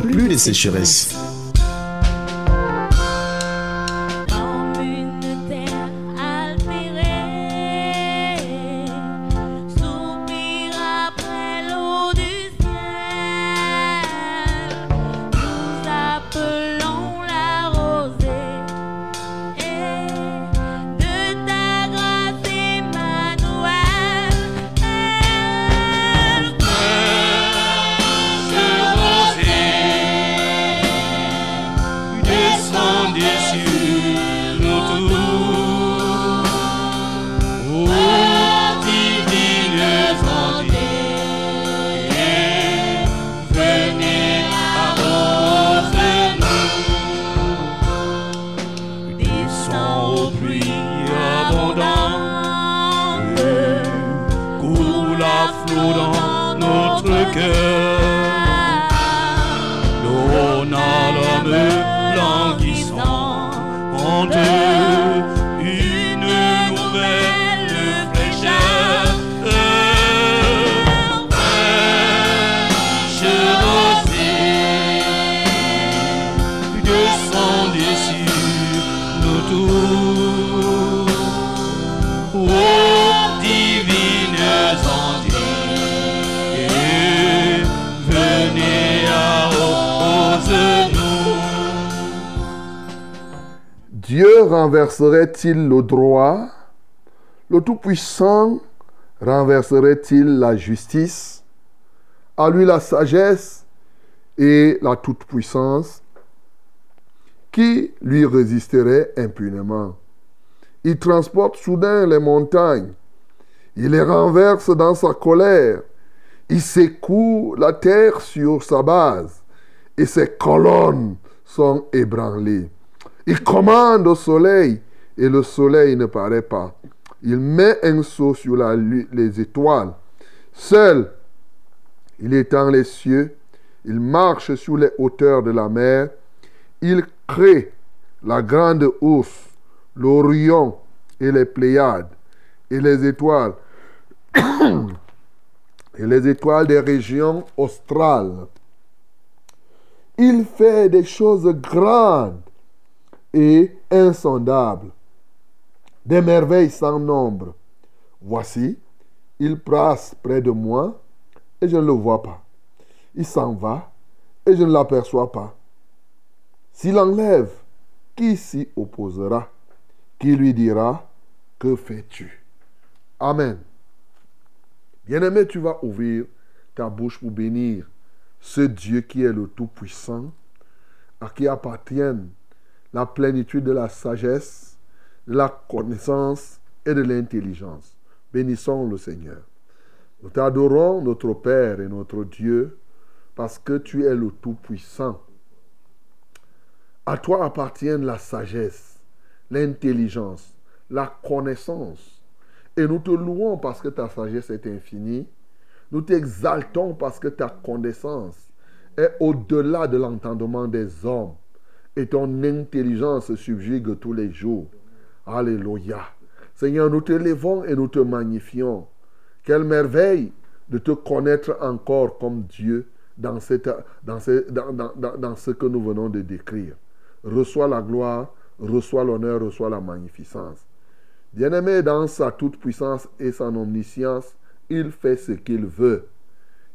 plus de sécheresse. Renverserait-il le droit? Le Tout-Puissant renverserait-il la justice? À lui la sagesse et la toute-puissance. Qui lui résisterait impunément Il transporte soudain les montagnes. Il les renverse dans sa colère. Il secoue la terre sur sa base. Et ses colonnes sont ébranlées. Il commande au soleil et le soleil ne paraît pas. Il met un sceau sur les étoiles. Seul, il étend les cieux. Il marche sur les hauteurs de la mer. Il crée la grande ours, l'Orion et les Pléiades et les étoiles et les étoiles des régions australes. Il fait des choses grandes et insondables, des merveilles sans nombre. Voici, il passe près de moi et je ne le vois pas. Il s'en va et je ne l'aperçois pas. S'il enlève, qui s'y opposera? Qui lui dira, que fais-tu? Amen. Bien-aimé, tu vas ouvrir ta bouche pour bénir ce Dieu qui est le Tout-Puissant, à qui appartiennent la plénitude de la sagesse, la connaissance et de l'intelligence. Bénissons le Seigneur. Nous t'adorons, notre Père et notre Dieu, parce que tu es le Tout-Puissant. À toi appartiennent la sagesse, l'intelligence, la connaissance. Et nous te louons parce que ta sagesse est infinie. Nous t'exaltons parce que ta connaissance est au-delà de l'entendement des hommes. Et ton intelligence subjugue tous les jours. Alléluia. Seigneur, nous te levons et nous te magnifions. Quelle merveille de te connaître encore comme Dieu dans, ce que nous venons de décrire. Reçois la gloire, reçois l'honneur, reçois la magnificence. Bien-aimé dans sa toute-puissance et son omniscience, il fait ce qu'il veut.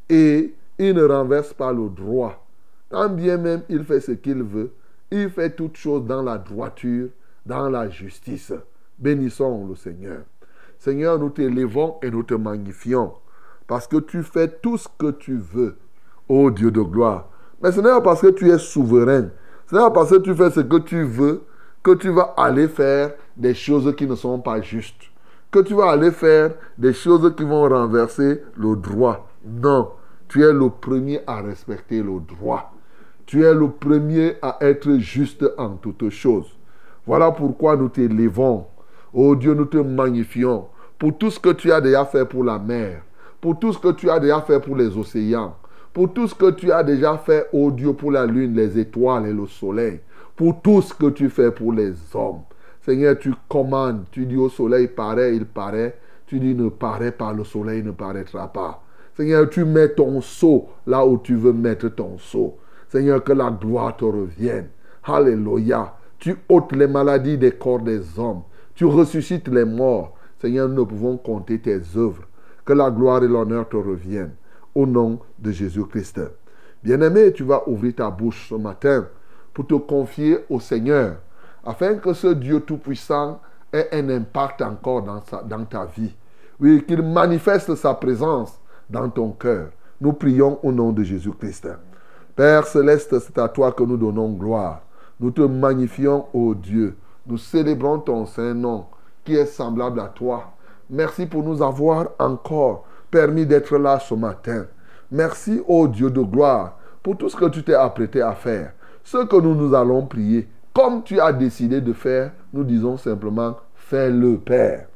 Et il ne renverse pas le droit. Quand bien même il fait ce qu'il veut, il fait toutes choses dans la droiture, dans la justice. Bénissons le Seigneur. Seigneur, nous t'élevons et nous te magnifions. Parce que tu fais tout ce que tu veux, ô Dieu de gloire. Mais ce n'est pas parce que tu es souverain. Ce n'est pas parce que tu fais ce que tu veux que tu vas aller faire des choses qui ne sont pas justes. Que tu vas aller faire des choses qui vont renverser le droit. Non, tu es le premier à respecter le droit. Tu es le premier à être juste en toutes choses. Voilà pourquoi nous t'élévons. Oh Dieu, nous te magnifions pour tout ce que tu as déjà fait pour la mer, pour tout ce que tu as déjà fait pour les océans, pour tout ce que tu as déjà fait, oh Dieu, pour la lune, les étoiles et le soleil, pour tout ce que tu fais pour les hommes. Seigneur, tu commandes, tu dis au soleil, paraît, il paraît. Tu dis, ne paraît pas, le soleil ne paraîtra pas. Seigneur, tu mets ton sceau là où tu veux mettre ton sceau. Seigneur, que la gloire te revienne. Alléluia. Tu ôtes les maladies des corps des hommes. Tu ressuscites les morts. Seigneur, nous pouvons compter tes œuvres. Que la gloire et l'honneur te reviennent. Au nom de Jésus-Christ. Bien-aimé, tu vas ouvrir ta bouche ce matin pour te confier au Seigneur, afin que ce Dieu Tout-Puissant ait un impact encore dans ta vie. Oui, qu'il manifeste sa présence dans ton cœur. Nous prions au nom de Jésus-Christ. Père céleste, c'est à toi que nous donnons gloire. Nous te magnifions, ô Dieu. Nous célébrons ton saint nom qui est semblable à toi. Merci pour nous avoir encore permis d'être là ce matin. Merci, ô Dieu de gloire, pour tout ce que tu t'es apprêté à faire. Ce que nous nous allons prier, comme tu as décidé de faire, nous disons simplement, fais-le, Père.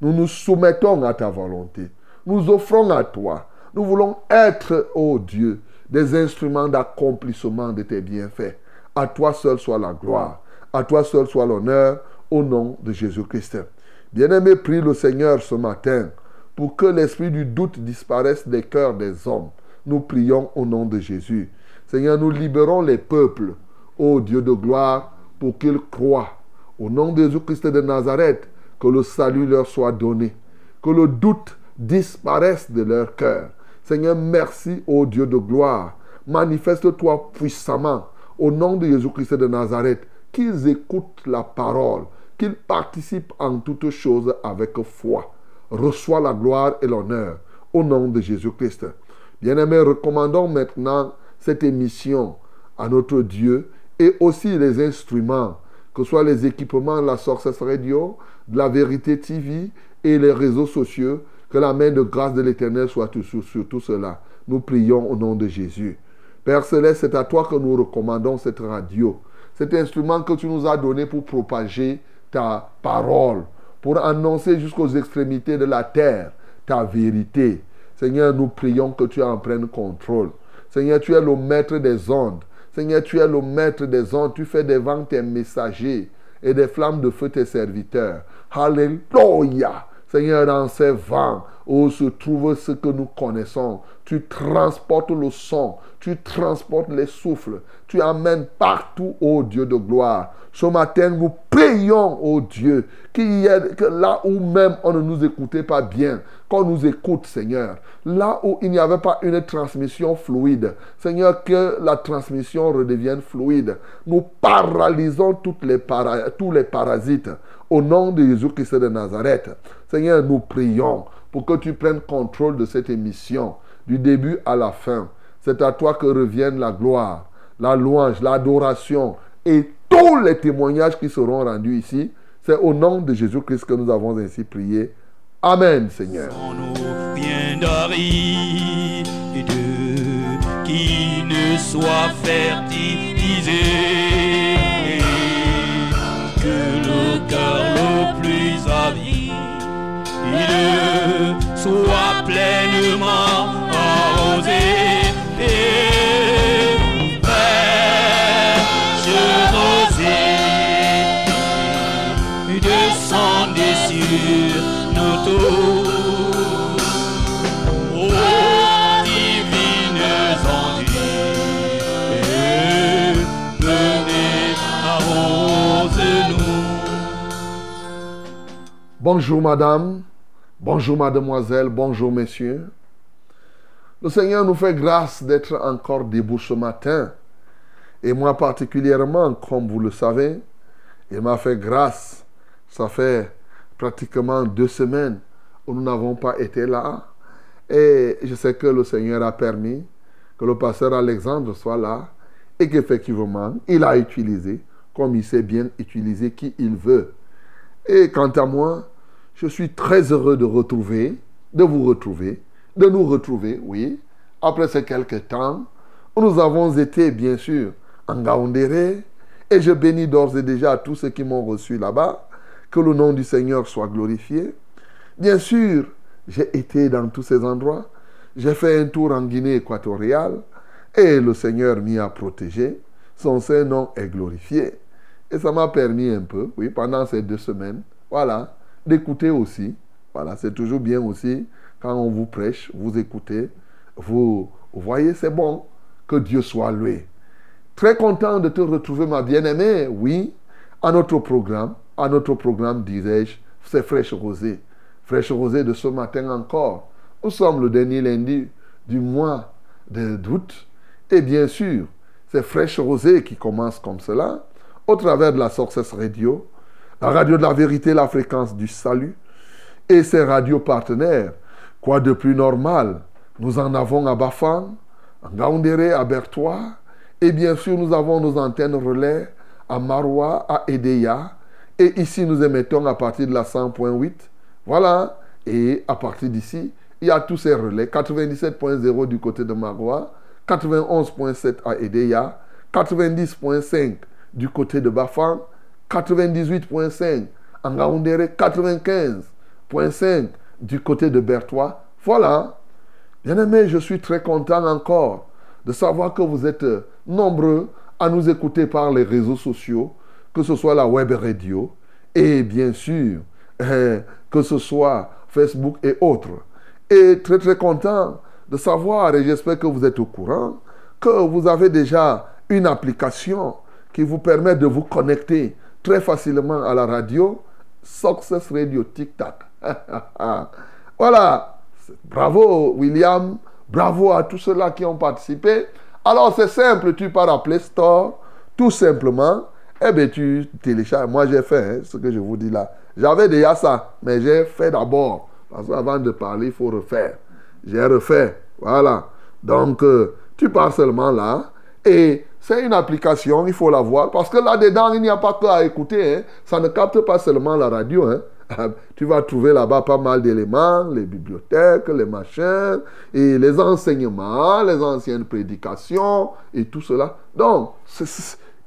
Nous nous soumettons à ta volonté. Nous offrons à toi. Nous voulons être, ô Dieu, des instruments d'accomplissement de tes bienfaits. À toi seul soit la gloire. À toi seul soit l'honneur. Au nom de Jésus-Christ. Bien-aimé, prie le Seigneur ce matin pour que l'esprit du doute disparaisse des cœurs des hommes. Nous prions au nom de Jésus. Seigneur, nous libérons les peuples, ô Dieu de gloire, pour qu'ils croient. Au nom de Jésus-Christ de Nazareth, que le salut leur soit donné. Que le doute disparaisse de leur cœur. Seigneur, merci, ô Dieu de gloire. Manifeste-toi puissamment au nom de Jésus-Christ de Nazareth. Qu'ils écoutent la parole, qu'ils participent en toutes choses avec foi. Reçois la gloire et l'honneur au nom de Jésus-Christ. Bien-aimés, recommandons maintenant cette émission à notre Dieu et aussi les instruments, que ce soit les équipements la Sources Radio, la Vérité TV et les réseaux sociaux. Que la main de grâce de l'Éternel soit sur, sur tout cela. Nous prions au nom de Jésus. Père Céleste, c'est à toi que nous recommandons cette radio, cet instrument que tu nous as donné pour propager ta parole, pour annoncer jusqu'aux extrémités de la terre ta vérité. Seigneur, nous prions que tu en prennes contrôle. Seigneur, tu es le maître des ondes. Seigneur, tu es le maître des ondes. Tu fais des vents tes messagers et des flammes de feu tes serviteurs. Alléluia. Seigneur, dans ces vents où se trouve ce que nous connaissons, tu transportes le son, tu transportes les souffles, tu amènes partout, ô Dieu de gloire. Ce matin, nous prions, ô Dieu, qu'il y ait, que là où même on ne nous écoutait pas bien, qu'on nous écoute, Seigneur. Là où il n'y avait pas une transmission fluide, Seigneur, que la transmission redevienne fluide. Nous paralysons tous les parasites au nom de Jésus-Christ de Nazareth. Seigneur, nous prions pour que tu prennes contrôle de cette émission, du début à la fin. C'est à toi que revienne la gloire, la louange, l'adoration et tous les témoignages qui seront rendus ici. C'est au nom de Jésus-Christ que nous avons ainsi prié. Amen, Seigneur. Ne soit fertilisé, que le cœur le plus avide soit pleinement Bonjour madame, bonjour mademoiselle, bonjour messieurs. Le Seigneur nous fait grâce d'être encore debout ce matin. Et moi particulièrement, comme vous le savez, il m'a fait grâce. Ça fait pratiquement deux semaines où nous n'avons pas été là. Et je sais que le Seigneur a permis que le pasteur Alexandre soit là et qu'effectivement, il a utilisé, comme il sait bien utiliser qui il veut. Et quant à moi, je suis très heureux de retrouver, de vous retrouver, de nous retrouver, oui, après ces quelques temps nous avons été, bien sûr, en Gaoundéré. Et je bénis d'ores et déjà tous ceux qui m'ont reçu là-bas. Que le nom du Seigneur soit glorifié. Bien sûr, j'ai été dans tous ces endroits. J'ai fait un tour en Guinée équatoriale et le Seigneur m'y a protégé. Son Saint-Nom est glorifié. Et ça m'a permis un peu, oui, pendant ces deux semaines, voilà, d'écouter aussi. Voilà, c'est toujours bien aussi quand on vous prêche, vous écoutez, vous, voyez, c'est bon. Que Dieu soit loué. Très content de te retrouver, ma bien-aimée. Oui, à notre programme, à notre programme, disais-je, c'est Fraîche Rosée. Fraîche Rosée de ce matin encore. Nous sommes le dernier lundi du mois d'août. Et bien sûr, c'est Fraîche Rosée qui commence comme cela, au travers de la Success Radio, la radio de la vérité, la fréquence du salut, et ses radios partenaires. Quoi de plus normal? Nous en avons à Bafang, à Gaoundéré, à Bertois, et bien sûr, nous avons nos antennes relais à Maroua, à Edeya, et ici, nous émettons à partir de la 100.8. Voilà, et à partir d'ici, il y a tous ces relais 97.0 du côté de Maroua, 91.7 à Edeya, 90.5 du côté de Bafang, 98.5 en Gaoundéré, 95.5 du côté de Bertois. Voilà. Bien aimé, je suis très content encore de savoir que vous êtes nombreux à nous écouter par les réseaux sociaux, que ce soit la web radio et bien sûr euh, que ce soit Facebook et autres. Et très très content de savoir, et j'espère que vous êtes au courant, que vous avez déjà une application qui vous permet de vous connecter très facilement à la radio, Success Radio Tic Tac. voilà. Bravo William, bravo à tous ceux-là qui ont participé. Alors c'est simple, tu pars à Play Store, tout simplement, et bien tu télécharges. Moi j'ai fait hein, ce que je vous dis là. J'avais déjà ça, mais j'ai fait d'abord. Parce qu'avant de parler, il faut refaire. J'ai refait. Voilà. Donc, euh, tu pars seulement là. Et c'est une application, il faut la voir. Parce que là-dedans, il n'y a pas que à écouter. Hein. Ça ne capte pas seulement la radio. Hein. Tu vas trouver là-bas pas mal d'éléments, les bibliothèques, les machins, et les enseignements, les anciennes prédications, et tout cela. Donc,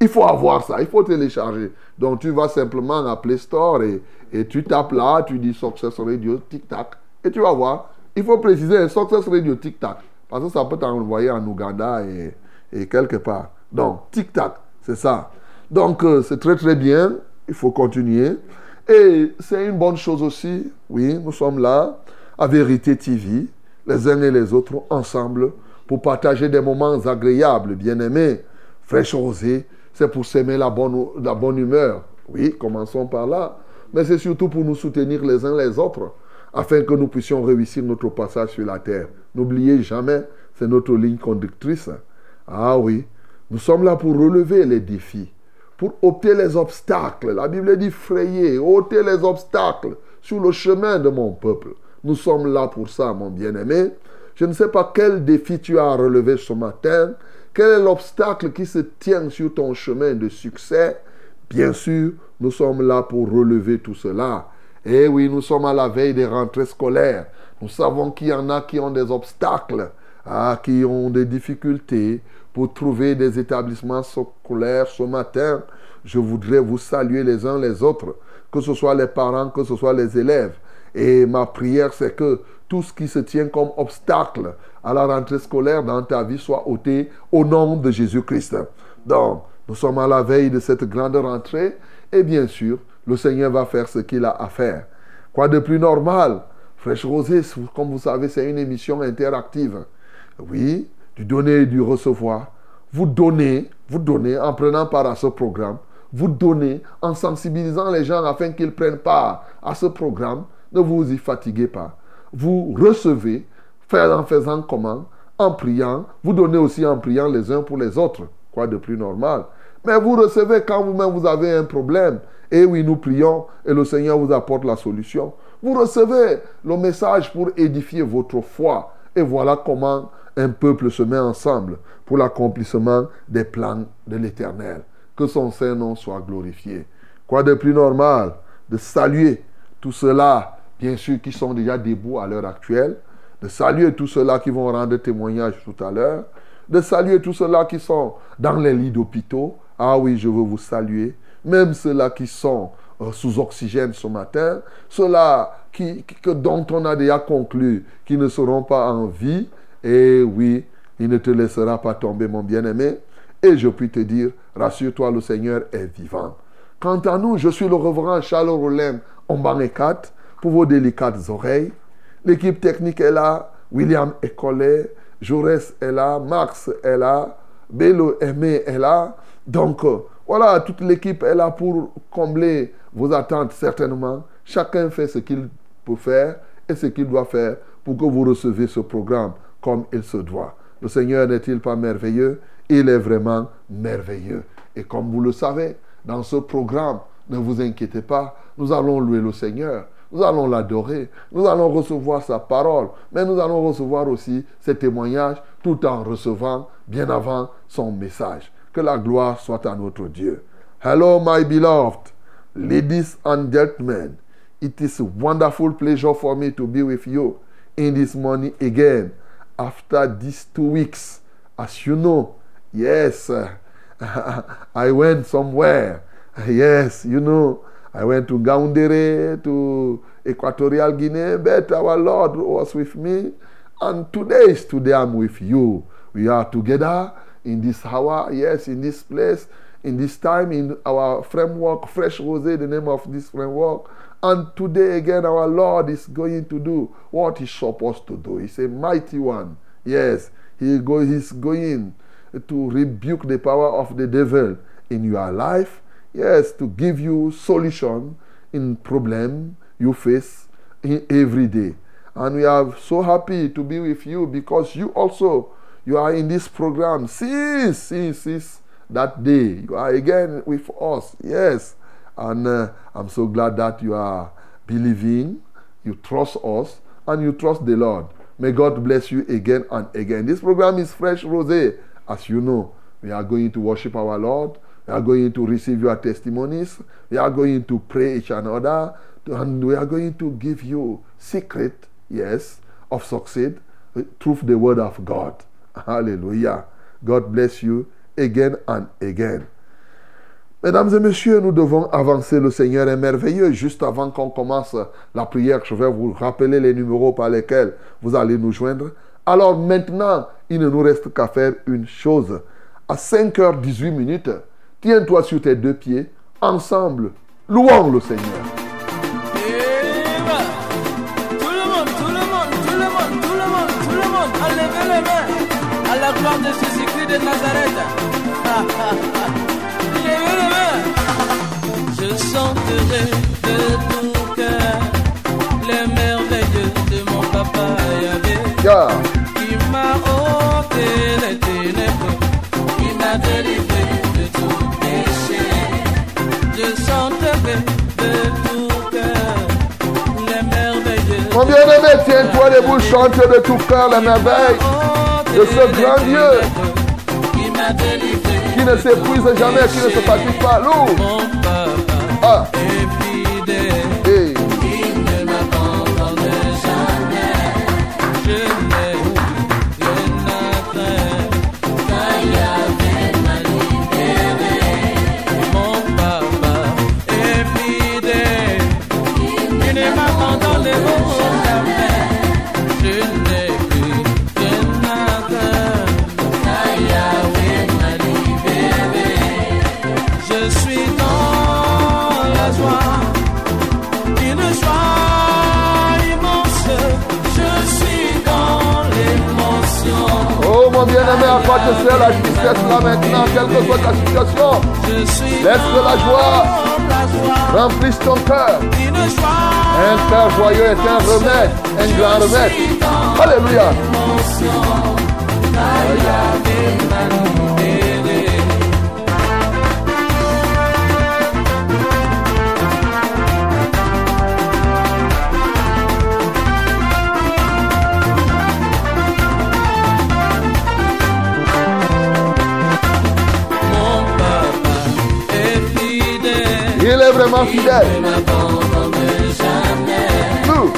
il faut avoir ça, il faut télécharger. Donc, tu vas simplement à Play Store et, et tu tapes là, tu dis Success Radio Tic Tac, et tu vas voir. Il faut préciser Success Radio Tic Tac, parce que ça peut t'envoyer en Ouganda et, et, quelque part. Donc, Tic Tac, c'est ça. Donc, euh, c'est très très bien, il faut continuer. Et c'est une bonne chose aussi, oui, nous sommes là, à Vérité TV, les uns et les autres ensemble, pour partager des moments agréables, bien-aimés, fraîche rosée, c'est pour s'aimer la bonne, la bonne humeur. Oui, commençons par là. Mais c'est surtout pour nous soutenir les uns les autres, afin que nous puissions réussir notre passage sur la terre. N'oubliez jamais, c'est notre ligne conductrice. Ah oui, nous sommes là pour relever les défis pour ôter les obstacles. La Bible dit frayer, ôter les obstacles sur le chemin de mon peuple. Nous sommes là pour ça, mon bien-aimé. Je ne sais pas quel défi tu as relevé ce matin, quel est l'obstacle qui se tient sur ton chemin de succès? Bien sûr, nous sommes là pour relever tout cela. Et oui, nous sommes à la veille des rentrées scolaires. Nous savons qu'il y en a qui ont des obstacles, ah, qui ont des difficultés, pour trouver des établissements scolaires ce matin. Je voudrais vous saluer les uns les autres, que ce soit les parents, que ce soit les élèves. Et ma prière, c'est que tout ce qui se tient comme obstacle à la rentrée scolaire dans ta vie soit ôté au nom de Jésus-Christ. Donc, nous sommes à la veille de cette grande rentrée et bien sûr, le Seigneur va faire ce qu'il a à faire. Quoi de plus normal? Fraîche Rosée, comme vous savez, c'est une émission interactive. Oui, du donner et du recevoir. Vous donnez, vous donnez en prenant part à ce programme. Vous donnez en sensibilisant les gens afin qu'ils prennent part à ce programme. Ne vous y fatiguez pas. Vous recevez, en faisant comment? En priant. Vous donnez aussi en priant les uns pour les autres. Quoi de plus normal? Mais vous recevez quand vous-même vous avez un problème. Et oui, nous prions et le Seigneur vous apporte la solution. Vous recevez le message pour édifier votre foi. Et voilà comment un peuple se met ensemble pour l'accomplissement des plans de l'Éternel. Que son Saint-Nom soit glorifié. Quoi de plus normal de saluer tous ceux-là, bien sûr, qui sont déjà debout à l'heure actuelle, de saluer tous ceux-là qui vont rendre témoignage tout à l'heure, de saluer tous ceux-là qui sont dans les lits d'hôpitaux. Ah oui, je veux vous saluer. Même ceux-là qui sont euh, sous oxygène ce matin, ceux-là qui, dont on a déjà conclu qu'ils ne seront pas en vie. Et oui, il ne te laissera pas tomber, mon bien-aimé. Et je puis te dire, rassure-toi, le Seigneur est vivant. Quant à nous, je suis le reverend Charles Rollin Omban 4 pour vos délicates oreilles. L'équipe technique est là. William Ecollet, Jaurès est là, Max est là, Bello Aimé est là. Donc, euh, voilà, toute l'équipe est là pour combler vos attentes, certainement. Chacun fait ce qu'il peut faire et ce qu'il doit faire pour que vous receviez ce programme comme il se doit. Le Seigneur n'est-il pas merveilleux? Il est vraiment merveilleux. Et comme vous le savez, dans ce programme, ne vous inquiétez pas, nous allons louer le Seigneur. Nous allons l'adorer. Nous allons recevoir sa parole. Mais nous allons recevoir aussi ses témoignages tout en recevant bien avant son message. Que la gloire soit à notre Dieu. Hello, my beloved, ladies and gentlemen. It is a wonderful pleasure for me to be with you in this morning again after these two weeks. As you know, yes, I went somewhere. Yes, you know, I went to Gaundere, to Equatorial Guinea, but our Lord was with me. And today is today I'm with you. We are together in this hour, yes, in this place, in this time, in our framework, Fresh Rose, the name of this framework. And today again, our Lord is going to do what He's supposed to do. He's a mighty one. Yes, he go, He's going to rebuke the power of the devil in your life. Yes, to give you solution in problem you face in every day. And we are so happy to be with you because you also you are in this program since since, since that day. You are again with us. Yes. And uh, I'm so glad that you are believing, you trust us, and you trust the Lord. May God bless you again and again. This program is Fresh Rose. As you know, we are going to worship our Lord. We are going to receive your testimonies. We are going to pray each another. And we are going to give you secret, yes, of succeed through the word of God. Hallelujah. God bless you again and again. Mesdames et messieurs, nous devons avancer. Le Seigneur est merveilleux. Juste avant qu'on commence la prière, je vais vous rappeler les numéros par lesquels vous allez nous joindre. Alors maintenant, il ne nous reste qu'à faire une chose. À 5h18 minutes, tiens-toi sur tes deux pieds. Ensemble, louons le Seigneur. Tout le monde, tout le monde, tout le monde, tout le monde, tout le monde, enlevez les à la gloire de Jésus-Christ de Nazareth. merveilleux. Mon bien-aimé, tiens-toi debout, chante de tout cœur la merveille de ce grand Dieu qui ne s'épuise jamais, qui ne se fatigue pas. Lourd. Ah, te sert la tristesse là maintenant, quelle que soit ta situation Laisse de la joie. Remplisse ton cœur. Un cœur joyeux est un remède, un grand remède. Alléluia. infidèle. Nous.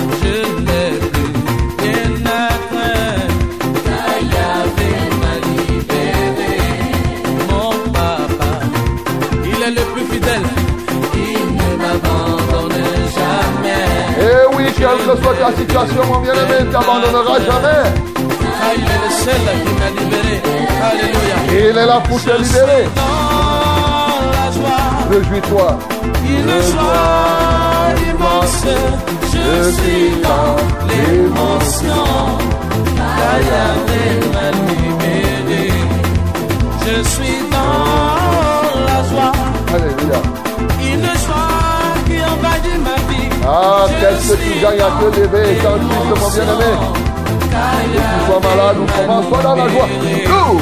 Et oui, quelle que soit ta situation, mon bien-aimé, ne t'abandonnera jamais. Il est le seul qui m'a libéré. Il est là pour te libérer. Réjouis-toi. une joie immense. Je suis dans l'émotion. Yahvé m'a libéré. Je suis dans la joie. Alléluia. Une joie qui envahit ma vie. Ah, qu'est-ce que tu gagnes à te lever tu es mon bien-aimé Que tu sois malade ou comment, sois dans la joie. Nous,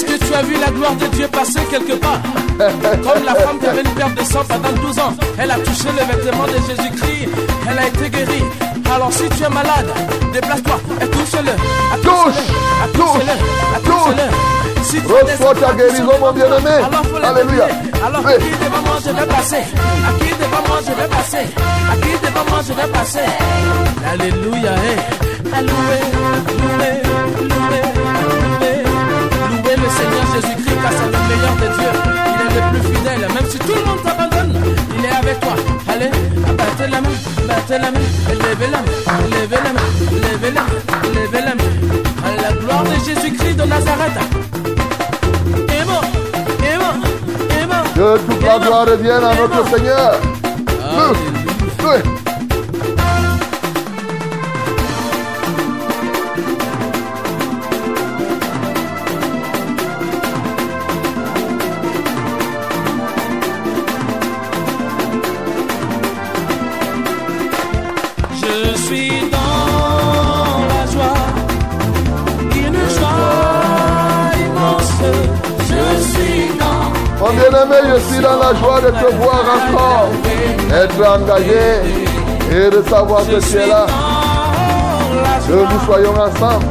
Est-ce que tu as vu la gloire de Dieu passer quelque part Comme la femme qui avait une perte de sang pendant 12 ans, elle a touché le vêtement de Jésus-Christ, elle a été guérie. Alors si tu es malade, déplace-toi et touche-le. Touche, touche-le, touche, touche-le. Si tu Reçois ta guérison, mon bien-aimé. Alléluia. Alors à qui devant moi je vais passer? À qui devant moi je vais passer? À qui devant moi je vais passer? Alléluia eh. Alloué, car c'est le meilleur de Dieu. Il est le plus fidèle. Même si tout le monde t'abandonne Il est avec toi. Allez, battez la main, battez la main. Levez la main, levez la main Levez la main, levez la main. À la gloire de Jésus-Christ de Nazareth. Et bon, et bon, et bon que toute la gloire revienne à notre Seigneur. Nous, bien-aimé, je suis dans la joie de te voir encore, être engagé et de savoir que tu es là, que nous soyons ensemble.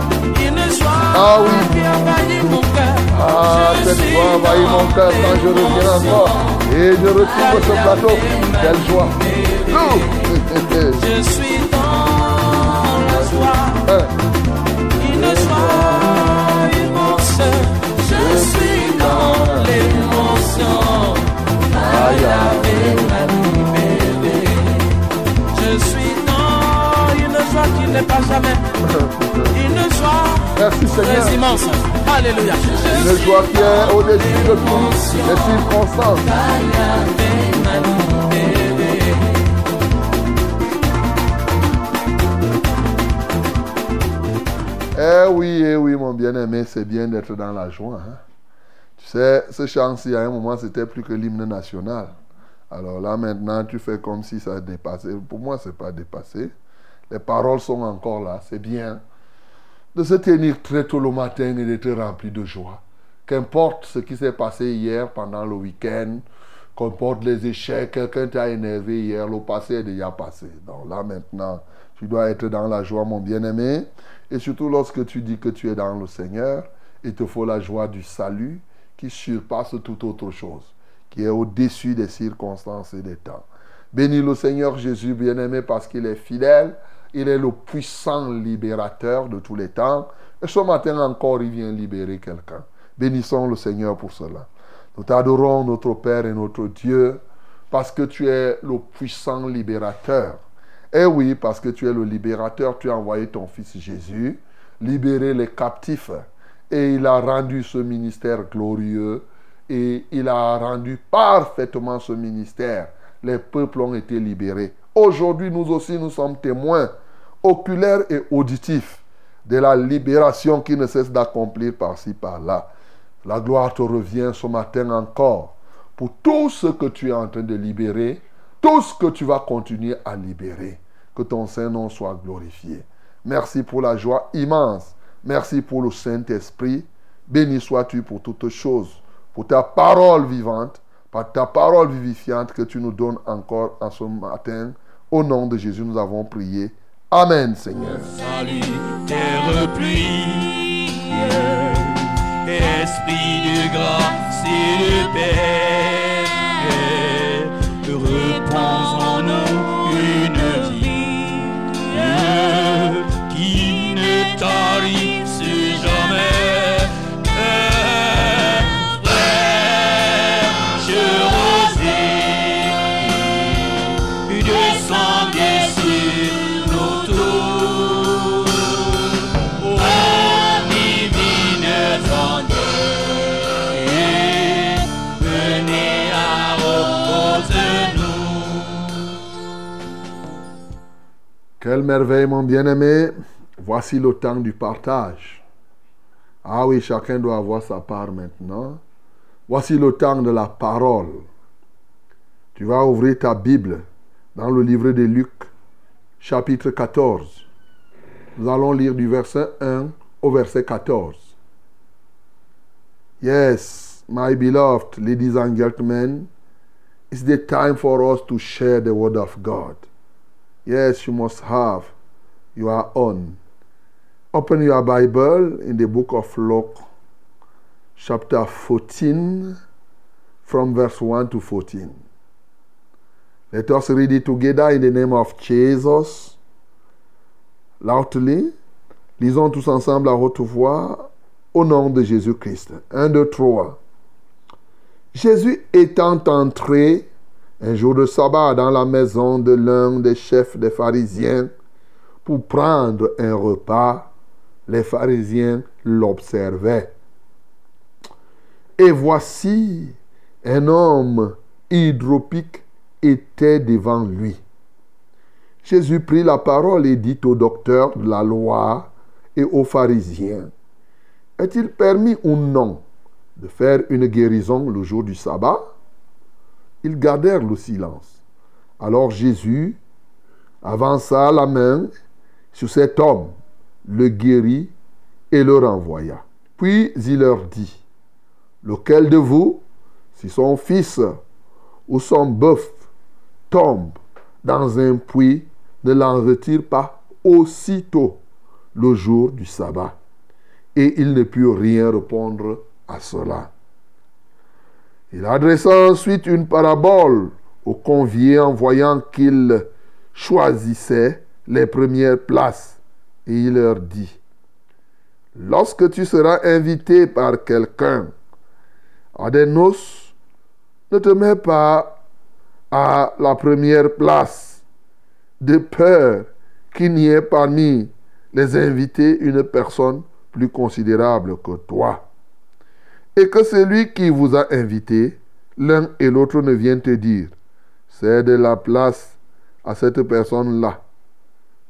Ah oui. Ah, cette joie envahit mon cœur quand je reviens encore et je retrouve ce plateau. Quelle joie. Je suis dans une joie qui n'est pas jamais. Une joie Merci très immense. Alléluia. Une joie qui est au-dessus de toutes les circonstances. Eh oui, eh oui, mon bien-aimé, c'est bien d'être dans la joie. hein. Ce chant-ci, à un moment, c'était plus que l'hymne national. Alors là, maintenant, tu fais comme si ça dépassait. Pour moi, c'est pas dépassé. Les paroles sont encore là, c'est bien. De se tenir très tôt le matin et d'être rempli de joie. Qu'importe ce qui s'est passé hier pendant le week-end, qu'importe les échecs, quelqu'un t'a énervé hier, le passé est déjà passé. Donc là, maintenant, tu dois être dans la joie, mon bien-aimé. Et surtout lorsque tu dis que tu es dans le Seigneur, il te faut la joie du salut qui surpasse toute autre chose, qui est au-dessus des circonstances et des temps. Bénis le Seigneur Jésus, bien-aimé, parce qu'il est fidèle. Il est le puissant libérateur de tous les temps. Et ce matin encore, il vient libérer quelqu'un. Bénissons le Seigneur pour cela. Nous t'adorons, notre Père et notre Dieu, parce que tu es le puissant libérateur. Et oui, parce que tu es le libérateur, tu as envoyé ton Fils Jésus libérer les captifs. Et il a rendu ce ministère glorieux et il a rendu parfaitement ce ministère. Les peuples ont été libérés. Aujourd'hui, nous aussi, nous sommes témoins oculaires et auditifs de la libération qui ne cesse d'accomplir par-ci, par-là. La gloire te revient ce matin encore pour tout ce que tu es en train de libérer, tout ce que tu vas continuer à libérer. Que ton Saint-Nom soit glorifié. Merci pour la joie immense. Merci pour le Saint-Esprit. Béni sois-tu pour toutes choses, pour ta parole vivante, par ta parole vivifiante que tu nous donnes encore en ce matin. Au nom de Jésus, nous avons prié. Amen, Seigneur. Salut, terre pluie, esprit de grâce et de paix, en nous une vie qui ne tarisse Quelle merveille, mon bien-aimé. Voici le temps du partage. Ah oui, chacun doit avoir sa part maintenant. Voici le temps de la parole. Tu vas ouvrir ta Bible dans le livre de Luc, chapitre 14. Nous allons lire du verset 1 au verset 14. Yes, my beloved ladies and gentlemen, it's the time for us to share the word of God. Yes, you must have your own. Open your Bible in the book of Luke, chapter 14, from verse 1 to 14. Let us read it together in the name of Jesus. Loudly. Lisons tous ensemble à haute voix au nom de Jésus-Christ. 1, 2, 3. Jésus étant entré un jour de sabbat dans la maison de l'un des chefs des pharisiens pour prendre un repas, les pharisiens l'observaient. Et voici un homme hydropique était devant lui. Jésus prit la parole et dit au docteur de la loi et aux pharisiens, est-il permis ou non de faire une guérison le jour du sabbat? Ils gardèrent le silence. Alors Jésus avança la main sur cet homme, le guérit et le renvoya. Puis il leur dit, lequel de vous, si son fils ou son bœuf tombe dans un puits, ne l'en retire pas aussitôt le jour du sabbat. Et il ne put rien répondre à cela. Il adressa ensuite une parabole aux conviés en voyant qu'ils choisissaient les premières places. Et il leur dit, lorsque tu seras invité par quelqu'un à des noces, ne te mets pas à la première place, de peur qu'il n'y ait parmi les invités une personne plus considérable que toi. Et que celui qui vous a invité, l'un et l'autre ne viennent te dire, c'est de la place à cette personne-là.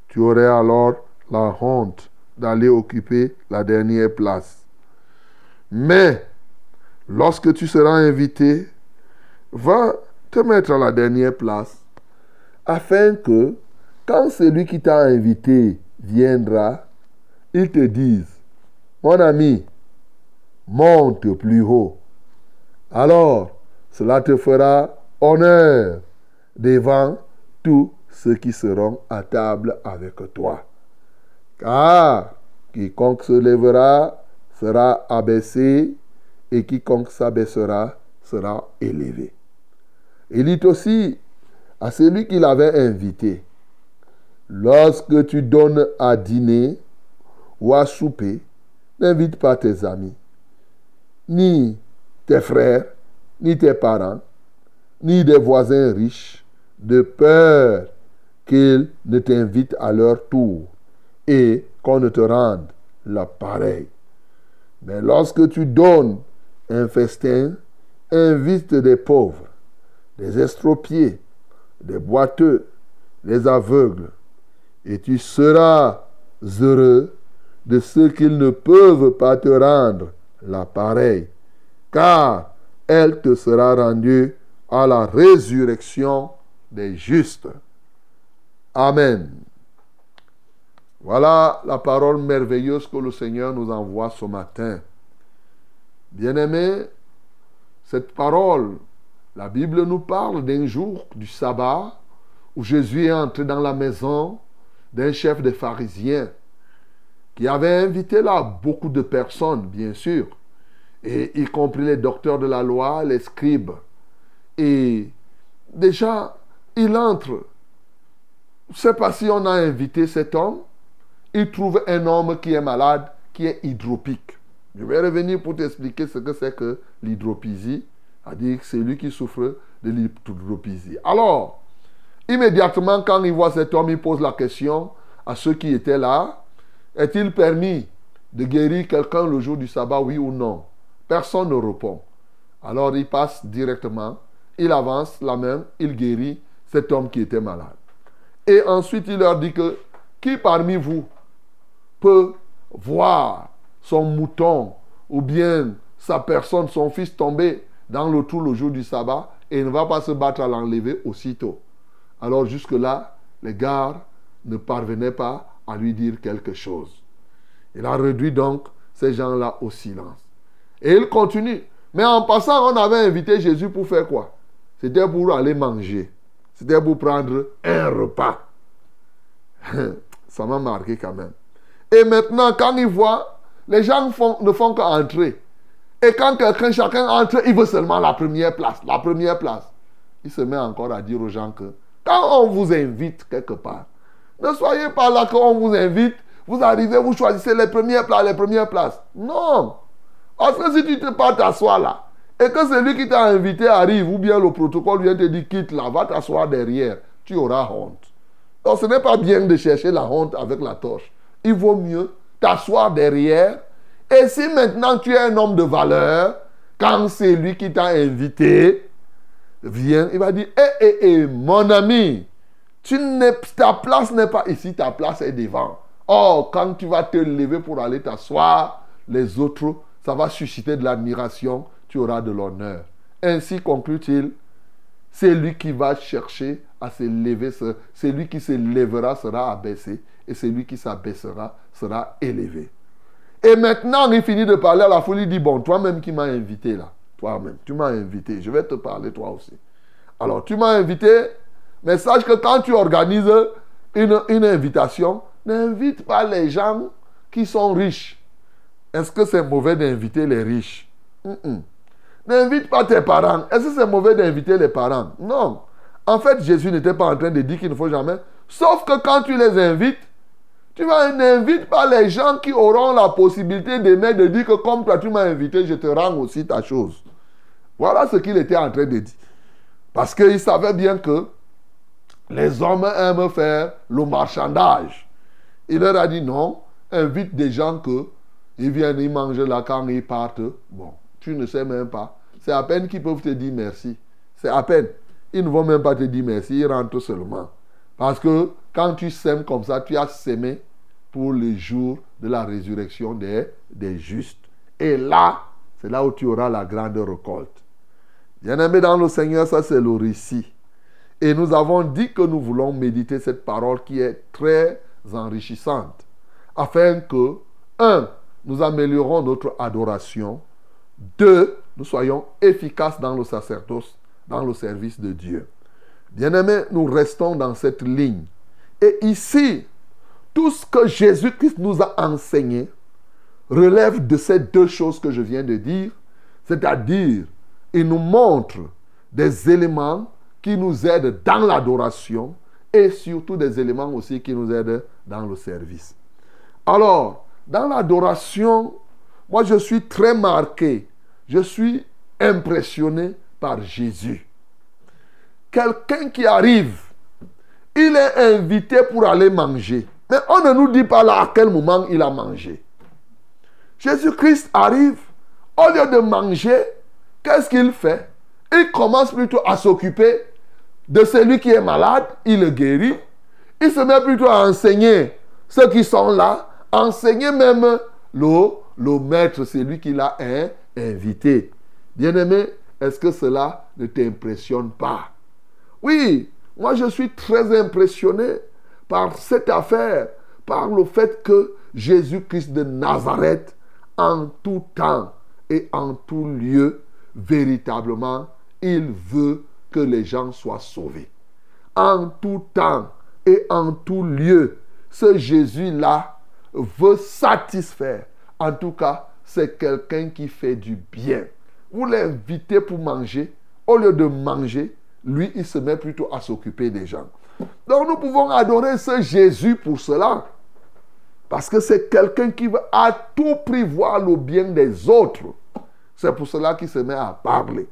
Tu aurais alors la honte d'aller occuper la dernière place. Mais, lorsque tu seras invité, va te mettre à la dernière place, afin que, quand celui qui t'a invité viendra, il te dise, mon ami, monte plus haut. Alors, cela te fera honneur devant tous ceux qui seront à table avec toi. Car quiconque se lèvera sera abaissé et quiconque s'abaissera sera élevé. Il dit aussi à celui qui l'avait invité, lorsque tu donnes à dîner ou à souper, n'invite pas tes amis, ni tes frères, ni tes parents, ni des voisins riches, de peur qu'ils ne t'invitent à leur tour et qu'on ne te rende l'appareil. Mais lorsque tu donnes un festin, invite des pauvres, des estropiés, des boiteux, des aveugles, et tu seras heureux de ce qu'ils ne peuvent pas te rendre l'appareil, car elle te sera rendue à la résurrection des justes. Amen. Voilà la parole merveilleuse que le Seigneur nous envoie ce matin. Bien-aimés, cette parole, la Bible nous parle d'un jour du sabbat où Jésus est entré dans la maison d'un chef des pharisiens qui avait invité là beaucoup de personnes, bien sûr, et y compris les docteurs de la loi, les scribes. Et déjà, il entre. Je ne sais pas si on a invité cet homme. Il trouve un homme qui est malade, qui est hydropique. Je vais revenir pour t'expliquer ce que c'est que l'hydropisie. C'est-à-dire que c'est lui qui souffre de l'hydropisie. Alors, immédiatement, quand il voit cet homme, il pose la question à ceux qui étaient là. Est-il permis de guérir quelqu'un le jour du sabbat, oui ou non? Personne ne répond. Alors il passe directement, il avance la main, il guérit cet homme qui était malade. Et ensuite, il leur dit que qui parmi vous peut voir son mouton ou bien sa personne, son fils tomber dans le trou le jour du sabbat et ne va pas se battre à l'enlever aussitôt? Alors jusque-là, les gardes ne parvenaient pas à lui dire quelque chose. Il a réduit donc ces gens-là au silence. Et il continue. Mais en passant, on avait invité Jésus pour faire quoi? C'était pour aller manger. C'était pour prendre un repas. Ça m'a marqué quand même. Et maintenant, quand il voit, les gens font- ne font qu'entrer. Et quand quelqu'un, chacun entre, il veut seulement la première place. La première place. Il se met encore à dire aux gens que quand on vous invite quelque part, ne soyez pas là quand on vous invite, vous arrivez, vous choisissez les premières places, les premières places. Non. Parce que si tu te pas t'asseoir là, et que celui qui t'a invité arrive, ou bien le protocole vient te dire quitte là, va t'asseoir derrière, tu auras honte. Donc ce n'est pas bien de chercher la honte avec la torche. Il vaut mieux t'asseoir derrière. Et si maintenant tu es un homme de valeur, quand c'est lui qui t'a invité vient, il va dire, hé, hé, hé, mon ami, tu ta place n'est pas ici, ta place est devant. Or, quand tu vas te lever pour aller t'asseoir, les autres, ça va susciter de l'admiration, tu auras de l'honneur. Ainsi conclut-il, c'est lui qui va chercher à se lever, ce- celui qui se lèvera sera abaissé, et celui qui s'abaissera sera élevé. Et maintenant, il finit de parler à la foule, il dit, bon, toi-même qui m'as invité là, toi-même, tu m'as invité, je vais te parler toi aussi. Alors, tu m'as invité, mais sache que quand tu organises une, invitation, n'invite pas les gens qui sont riches. Est-ce que c'est mauvais d'inviter les riches? N'invite pas tes parents. Est-ce que c'est mauvais d'inviter les parents? Non. En fait, Jésus n'était pas en train de dire qu'il ne faut jamais. Sauf que quand tu les invites, tu vas n'invite pas les gens qui auront la possibilité d'aimer, de dire que comme toi tu m'as invité, je te rends aussi ta chose. Voilà ce qu'il était en train de dire. Parce qu'il savait bien que les hommes aiment faire le marchandage. Il leur a dit non, invite des gens que ils viennent, ils mangent là quand ils partent. Bon, tu ne sais même pas. C'est à peine qu'ils peuvent te dire merci. C'est à peine. Ils ne vont même pas te dire merci, ils rentrent seulement. Parce que quand tu sèmes comme ça, tu as sémé pour le jour de la résurrection des, des justes. Et là, c'est là où tu auras la grande récolte. Bien-aimé dans le Seigneur, ça c'est le récit. Et nous avons dit que nous voulons méditer cette parole qui est très enrichissante. Afin que, un, nous améliorons notre adoration. Deux, nous soyons efficaces dans le sacerdoce, dans le service de Dieu. Bien-aimés, nous restons dans cette ligne. Et ici, tout ce que Jésus-Christ nous a enseigné relève de ces deux choses que je viens de dire, c'est-à-dire, il nous montre des éléments qui nous aident dans l'adoration et surtout des éléments aussi qui nous aident dans le service. Alors, dans l'adoration, moi je suis très marqué, je suis impressionné par Jésus. Quelqu'un qui arrive, il est invité pour aller manger. Mais on ne nous dit pas là à quel moment il a mangé. Jésus-Christ arrive, au lieu de manger, qu'est-ce qu'il fait? Il commence plutôt à s'occuper de celui qui est malade, il le guérit. Il se met plutôt à enseigner ceux qui sont là, enseigner même le, le maître, celui qui l'a invité. Bien-aimé, est-ce que cela ne t'impressionne pas? Oui, moi je suis très impressionné par cette affaire, par le fait que Jésus-Christ de Nazareth, en tout temps et en tout lieu, véritablement, il veut que les gens soient sauvés. En tout temps et en tout lieu, ce Jésus-là veut satisfaire. En tout cas, c'est quelqu'un qui fait du bien. Vous l'invitez pour manger, au lieu de manger, lui, il se met plutôt à s'occuper des gens. Donc nous pouvons adorer ce Jésus pour cela. Parce que c'est quelqu'un qui veut à tout prix voir le bien des autres. C'est pour cela qu'il se met à parler.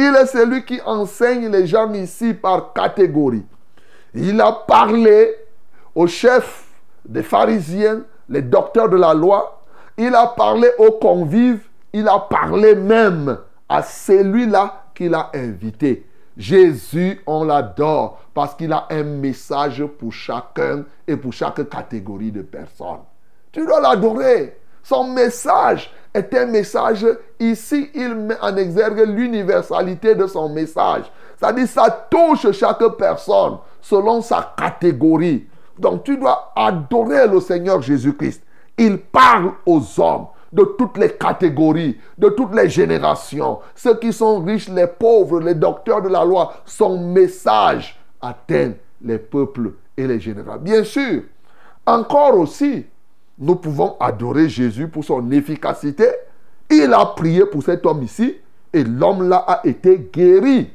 Il est celui qui enseigne les gens ici par catégorie. Il a parlé aux chefs des pharisiens, les docteurs de la loi. Il a parlé aux convives. Il a parlé même à celui-là qu'il a invité. Jésus, on l'adore parce qu'il a un message pour chacun et pour chaque catégorie de personnes. Tu dois l'adorer. Son message est un message. Ici, il met en exergue l'universalité de son message. C'est-à-dire, ça touche chaque personne selon sa catégorie. Donc, tu dois adorer le Seigneur Jésus-Christ. Il parle aux hommes de toutes les catégories, de toutes les générations. Ceux qui sont riches, les pauvres, les docteurs de la loi, son message atteint les peuples et les générations. Bien sûr, encore aussi, nous pouvons adorer Jésus pour son efficacité. Il a prié pour cet homme ici et l'homme-là a été guéri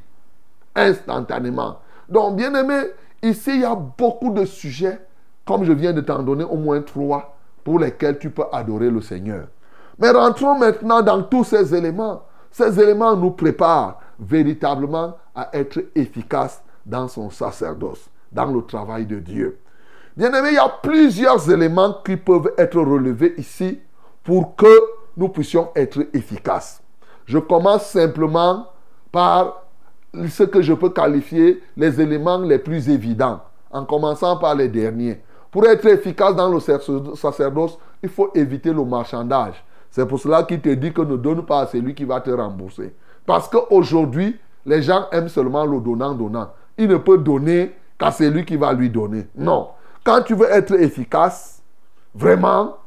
instantanément. Donc, bien aimé, ici, il y a beaucoup de sujets, comme je viens de t'en donner au moins trois, pour lesquels tu peux adorer le Seigneur. Mais rentrons maintenant dans tous ces éléments. Ces éléments nous préparent véritablement à être efficaces dans son sacerdoce, dans le travail de Dieu. Bien aimé, il y a plusieurs éléments qui peuvent être relevés ici pour que nous puissions être efficaces. Je commence simplement par ce que je peux qualifier les éléments les plus évidents, en commençant par les derniers. Pour être efficace dans le sacerdoce, il faut éviter le marchandage. C'est pour cela qu'il te dit que ne donne pas à celui qui va te rembourser. Parce qu'aujourd'hui, les gens aiment seulement le donnant-donnant. Il ne peut donner qu'à celui qui va lui donner. Non. Quand tu veux être efficace, vraiment,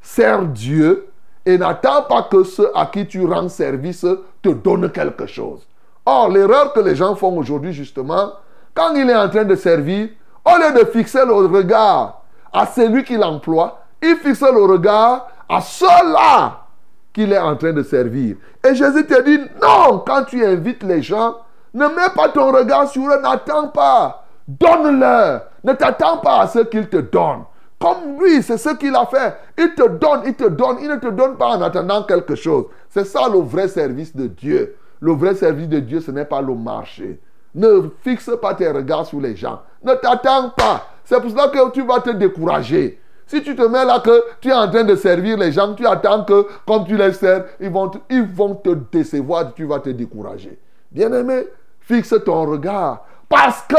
sers Dieu et n'attends pas que ceux à qui tu rends service te donnent quelque chose. Or, l'erreur que les gens font aujourd'hui, justement, quand il est en train de servir, au lieu de fixer le regard à celui qui l'emploie, il fixe le regard à ceux-là qu'il est en train de servir. Et Jésus te dit, non, quand tu invites les gens, ne mets pas ton regard sur eux, n'attends pas. Donne-leur. Ne t'attends pas à ce qu'ils te donnent. Comme lui, c'est ce qu'il a fait. Il te donne, il te donne, il ne te donne pas en attendant quelque chose. C'est ça le vrai service de Dieu. Le vrai service de Dieu, ce n'est pas le marché. Ne fixe pas tes regards sur les gens. Ne t'attends pas. C'est pour cela que tu vas te décourager. Si tu te mets là que tu es en train de servir les gens, tu attends que comme tu les sers, ils vont te, ils vont te décevoir, tu vas te décourager. Bien-aimé, fixe ton regard. Parce que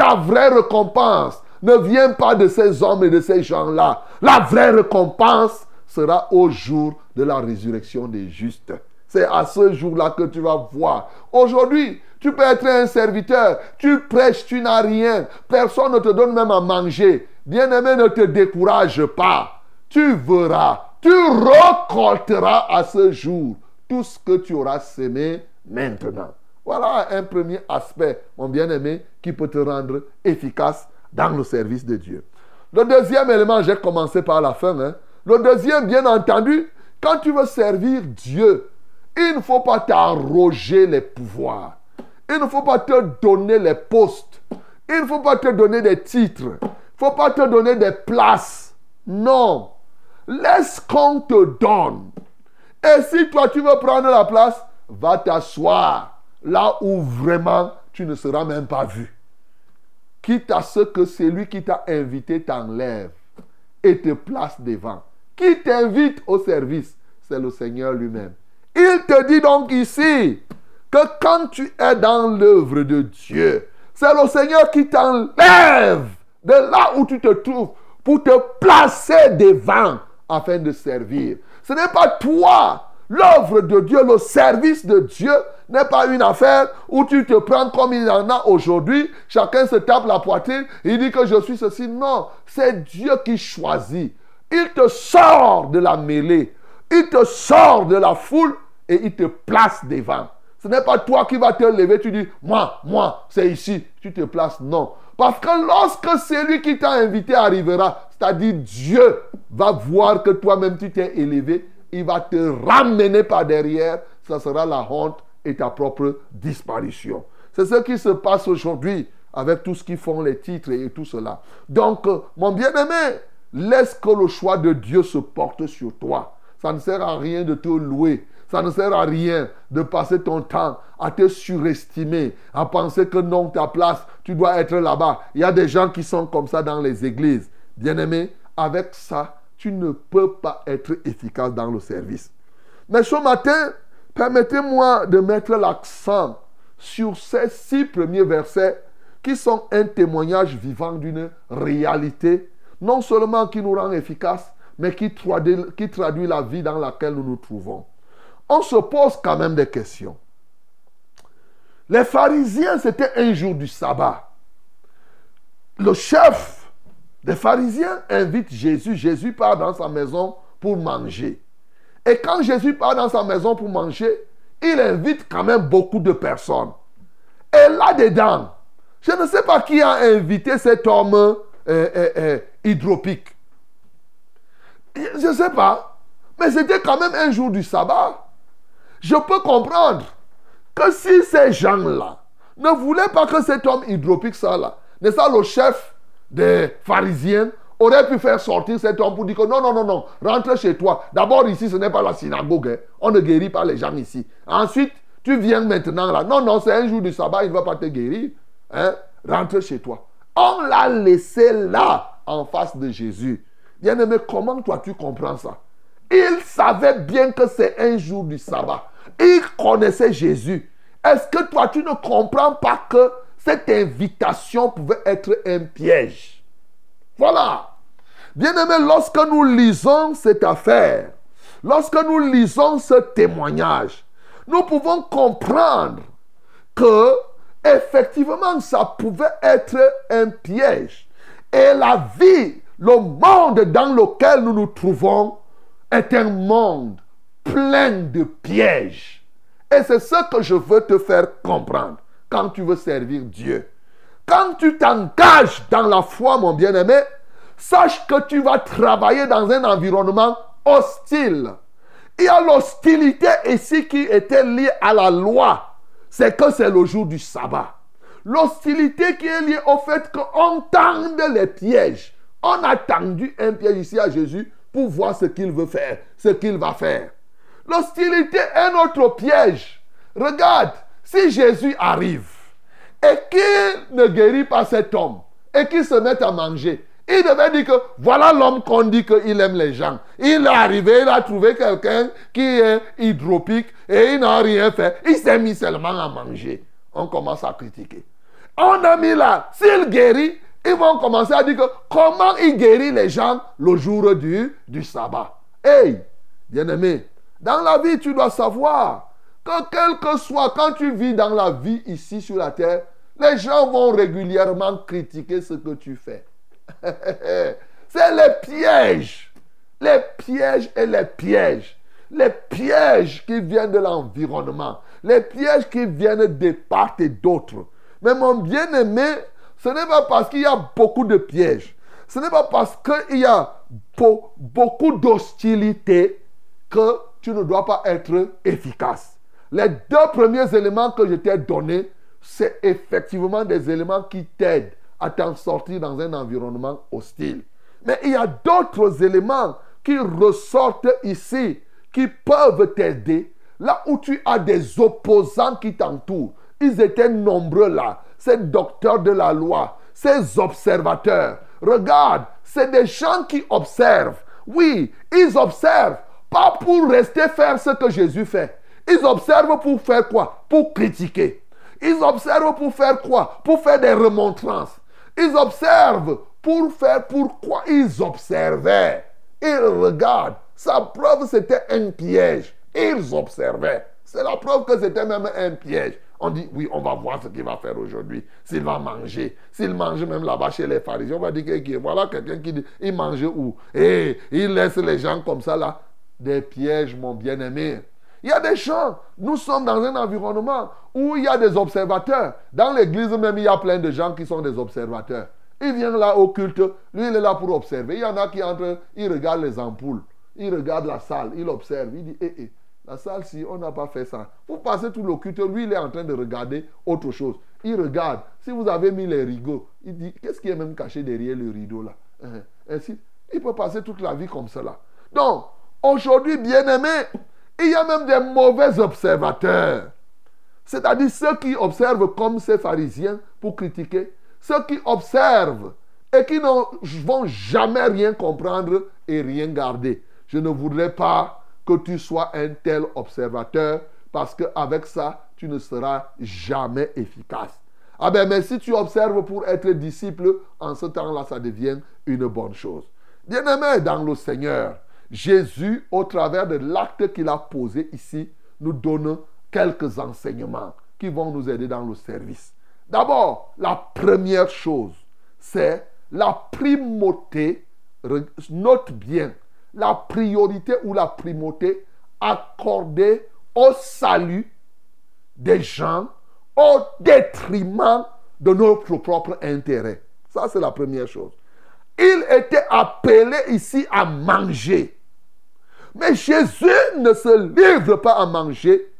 ta vraie récompense ne vient pas de ces hommes et de ces gens-là. La vraie récompense sera au jour de la résurrection des justes. C'est à ce jour-là que tu vas voir. Aujourd'hui, tu peux être un serviteur. Tu prêches, tu n'as rien. Personne ne te donne même à manger. Bien-aimé, ne te décourage pas. Tu verras. Tu récolteras à ce jour tout ce que tu auras semé maintenant. Voilà un premier aspect, mon bien-aimé, qui peut te rendre efficace dans le service de Dieu. Le deuxième élément, j'ai commencé par la fin. hein. Le deuxième, bien entendu, quand tu veux servir Dieu, il ne faut pas t'arroger les pouvoirs. Il ne faut pas te donner les postes. Il ne faut pas te donner des titres. Il ne faut pas te donner des places. Non. Laisse qu'on te donne. Et si toi tu veux prendre la place, va t'asseoir là où vraiment tu ne seras même pas vu. Quitte à ce que celui qui t'a invité t'enlève et te place devant. Qui t'invite au service, c'est le Seigneur lui-même. Il te dit donc ici que quand tu es dans l'œuvre de Dieu, c'est le Seigneur qui t'enlève de là où tu te trouves pour te placer devant afin de servir. Ce n'est pas toi. L'œuvre de Dieu, le service de Dieu n'est pas une affaire où tu te prends comme il en a aujourd'hui. Chacun se tape la poitrine. Il dit que je suis ceci. Non, c'est Dieu qui choisit. Il te sort de la mêlée. Il te sort de la foule et il te place devant. Ce n'est pas toi qui vas te lever, tu dis, moi, moi, c'est ici, tu te places. Non. Parce que lorsque celui qui t'a invité arrivera, c'est-à-dire Dieu va voir que toi-même tu t'es élevé, il va te ramener par derrière, ça sera la honte et ta propre disparition. C'est ce qui se passe aujourd'hui avec tout ce qui font les titres et tout cela. Donc, euh, mon bien-aimé, laisse que le choix de Dieu se porte sur toi. Ça ne sert à rien de te louer. Ça ne sert à rien de passer ton temps à te surestimer, à penser que non, ta place, tu dois être là-bas. Il y a des gens qui sont comme ça dans les églises. Bien-aimé, avec ça, tu ne peux pas être efficace dans le service. Mais ce matin, permettez-moi de mettre l'accent sur ces six premiers versets qui sont un témoignage vivant d'une réalité, non seulement qui nous rend efficaces, mais qui traduit, qui traduit la vie dans laquelle nous nous trouvons. On se pose quand même des questions. Les pharisiens, c'était un jour du sabbat. Le chef des pharisiens invite Jésus. Jésus part dans sa maison pour manger. Et quand Jésus part dans sa maison pour manger, il invite quand même beaucoup de personnes. Et là-dedans, je ne sais pas qui a invité cet homme euh, euh, euh, hydropique. Je ne sais pas. Mais c'était quand même un jour du sabbat. Je peux comprendre que si ces gens-là ne voulaient pas que cet homme hydropique soit là, n'est-ce pas le chef des pharisiens aurait pu faire sortir cet homme pour dire que non, non, non, non, rentre chez toi. D'abord, ici, ce n'est pas la synagogue. hein. On ne guérit pas les gens ici. Ensuite, tu viens maintenant là. Non, non, c'est un jour du sabbat, il ne va pas te guérir. Hein? Rentre chez toi. On l'a laissé là, en face de Jésus. Bien-aimé, comment toi tu comprends ça? Il savait bien que c'est un jour du sabbat. Il connaissait Jésus. Est-ce que toi tu ne comprends pas que cette invitation pouvait être un piège Voilà. Bien-aimé, lorsque nous lisons cette affaire, lorsque nous lisons ce témoignage, nous pouvons comprendre que effectivement ça pouvait être un piège. Et la vie, le monde dans lequel nous nous trouvons est un monde plein de pièges. Et c'est ce que je veux te faire comprendre quand tu veux servir Dieu. Quand tu t'engages dans la foi, mon bien-aimé, sache que tu vas travailler dans un environnement hostile. Il y a l'hostilité ici qui était liée à la loi. C'est que c'est le jour du sabbat. L'hostilité qui est liée au fait qu'on tende les pièges. On a tendu un piège ici à Jésus pour voir ce qu'il veut faire, ce qu'il va faire. L'hostilité est notre piège. Regarde, si Jésus arrive et qu'il ne guérit pas cet homme et qu'il se met à manger, il devait dire que voilà l'homme qu'on dit qu'il aime les gens. Il est arrivé, il a trouvé quelqu'un qui est hydropique et il n'a rien fait. Il s'est mis seulement à manger. On commence à critiquer. On a mis là, s'il guérit, ils vont commencer à dire que comment il guérit les gens le jour du, du sabbat. Hey, bien-aimé, dans la vie, tu dois savoir que quel que soit, quand tu vis dans la vie ici sur la terre, les gens vont régulièrement critiquer ce que tu fais. C'est les pièges. Les pièges et les pièges. Les pièges qui viennent de l'environnement. Les pièges qui viennent de part et d'autre. Mais mon bien-aimé, ce n'est pas parce qu'il y a beaucoup de pièges. Ce n'est pas parce qu'il y a beau- beaucoup d'hostilité que tu ne dois pas être efficace. Les deux premiers éléments que je t'ai donnés, c'est effectivement des éléments qui t'aident à t'en sortir dans un environnement hostile. Mais il y a d'autres éléments qui ressortent ici, qui peuvent t'aider là où tu as des opposants qui t'entourent. Ils étaient nombreux là, ces docteurs de la loi, ces observateurs. Regarde, c'est des gens qui observent. Oui, ils observent, pas pour rester faire ce que Jésus fait. Ils observent pour faire quoi? Pour critiquer. Ils observent pour faire quoi? Pour faire des remontrances. Ils observent pour faire pourquoi ils observaient. Ils regardent. Sa preuve, c'était un piège. Ils observaient. C'est la preuve que c'était même un piège. On dit, oui, on va voir ce qu'il va faire aujourd'hui. S'il va manger. S'il mange même là-bas chez les pharisiens, on va dire que voilà quelqu'un qui dit, il mange où? Et il laisse les gens comme ça là. Des pièges, mon bien-aimé. Il y a des gens, nous sommes dans un environnement où il y a des observateurs. Dans l'église même, il y a plein de gens qui sont des observateurs. Ils viennent là au culte, lui il est là pour observer. Il y en a qui entrent, ils regardent les ampoules, ils regardent la salle, ils observent. Il dit, eh, eh, la salle, si on n'a pas fait ça. Vous passez tout le culte, lui il est en train de regarder autre chose. Il regarde. Si vous avez mis les rideaux, il dit, qu'est-ce qui est même caché derrière le rideau là? Hein, Ainsi, il peut passer toute la vie comme cela. Donc, aujourd'hui, bien aimé, il y a même des mauvais observateurs. C'est-à-dire ceux qui observent comme ces pharisiens pour critiquer. Ceux qui observent et qui ne vont jamais rien comprendre et rien garder. Je ne voudrais pas que tu sois un tel observateur parce qu'avec ça, tu ne seras jamais efficace. Ah ben, mais si tu observes pour être disciple, en ce temps-là, ça devient une bonne chose. Bien-aimé dans le Seigneur, Jésus, au travers de l'acte qu'il a posé ici, nous donne quelques enseignements qui vont nous aider dans le service. D'abord, la première chose, c'est la primauté, note bien, la priorité ou la primauté accordée au salut des gens au détriment de notre propre intérêt. Ça, c'est la première chose. Il était appelé ici à manger. Mais Jésus ne se livre pas à manger.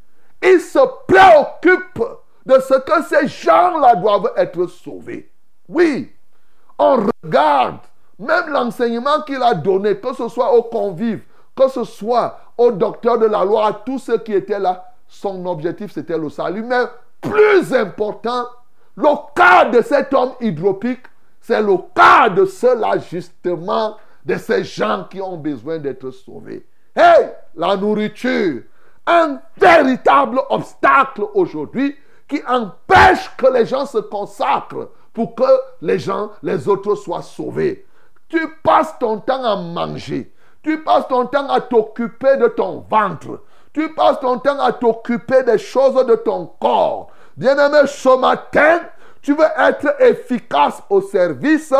Il se préoccupe de ce que ces gens-là doivent être sauvés. Oui, on regarde même l'enseignement qu'il a donné, que ce soit aux convives, que ce soit au docteur de la loi, à tous ceux qui étaient là, son objectif c'était le salut. Mais plus important, le cas de cet homme hydropique, c'est le cas de ceux-là justement, de ces gens qui ont besoin d'être sauvés. Hey, la nourriture, un véritable obstacle aujourd'hui qui empêche que les gens se consacrent pour que les gens, les autres soient sauvés. Tu passes ton temps à manger. Tu passes ton temps à t'occuper de ton ventre. Tu passes ton temps à t'occuper des choses de ton corps. Bien-aimé, ce matin, tu veux être efficace au service,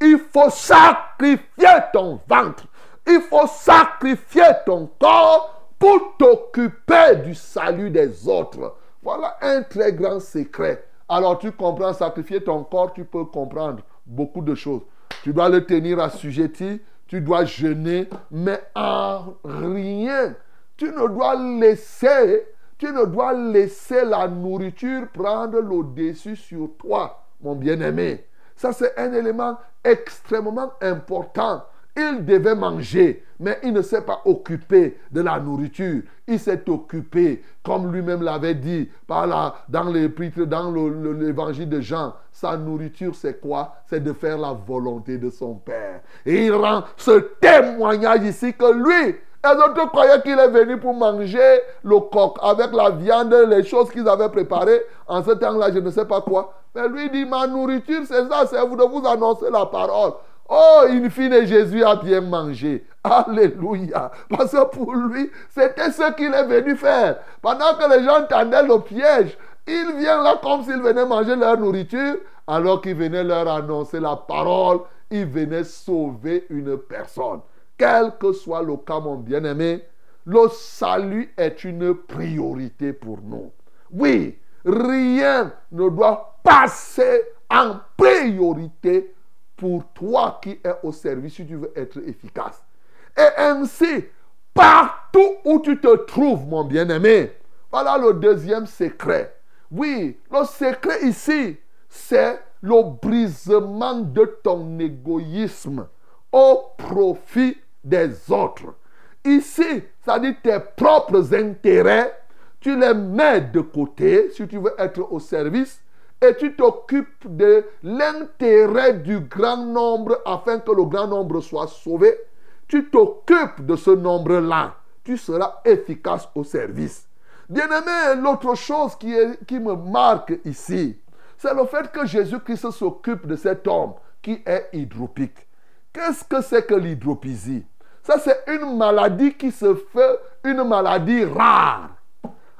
il faut sacrifier ton ventre. Il faut sacrifier ton corps pour t'occuper du salut des autres. Voilà un très grand secret. Alors tu comprends, sacrifier ton corps, tu peux comprendre beaucoup de choses. Tu dois le tenir assujetti, tu dois jeûner, mais en rien, tu ne dois laisser, tu ne dois laisser la nourriture prendre le dessus sur toi, mon bien-aimé. Ça, c'est un élément extrêmement important. Il devait manger, mais il ne s'est pas occupé de la nourriture. Il s'est occupé, comme lui-même l'avait dit par dans l'épître, dans le- le- l'évangile de Jean. Sa nourriture, c'est quoi? C'est de faire la volonté de son Père. Et il rend ce témoignage ici que lui, les autres croyaient qu'il est venu pour manger le coq avec la viande, les choses qu'ils avaient préparées. En ce temps-là, je ne sais pas quoi. Mais lui dit, ma nourriture, c'est ça, c'est de vous annoncer la parole. Oh, in fine, Jésus a bien mangé. Alléluia. Parce que pour lui, c'était ce qu'il est venu faire. Pendant que les gens tendaient le piège, il vient là comme s'il venait manger leur nourriture, alors qu'il venait leur annoncer la parole. Il venait sauver une personne. Quel que soit le cas, mon bien-aimé, le salut est une priorité pour nous. Oui, rien ne doit passer en priorité pour toi qui es au service si tu veux être efficace. Et ainsi, partout où tu te trouves, mon bien-aimé, voilà le deuxième secret. Oui, le secret ici, c'est le brisement de ton égoïsme au profit des autres. Ici, ça dit tes propres intérêts, tu les mets de côté si tu veux être au service et tu t'occupes de l'intérêt du grand nombre afin que le grand nombre soit sauvé. Tu t'occupes de ce nombre-là. Tu seras efficace au service. Bien-aimé, l'autre chose qui, me marque ici, c'est le fait que Jésus-Christ s'occupe de cet homme qui est hydropique. Qu'est-ce que c'est que l'hydropisie Ça, c'est une maladie qui se fait une maladie rare.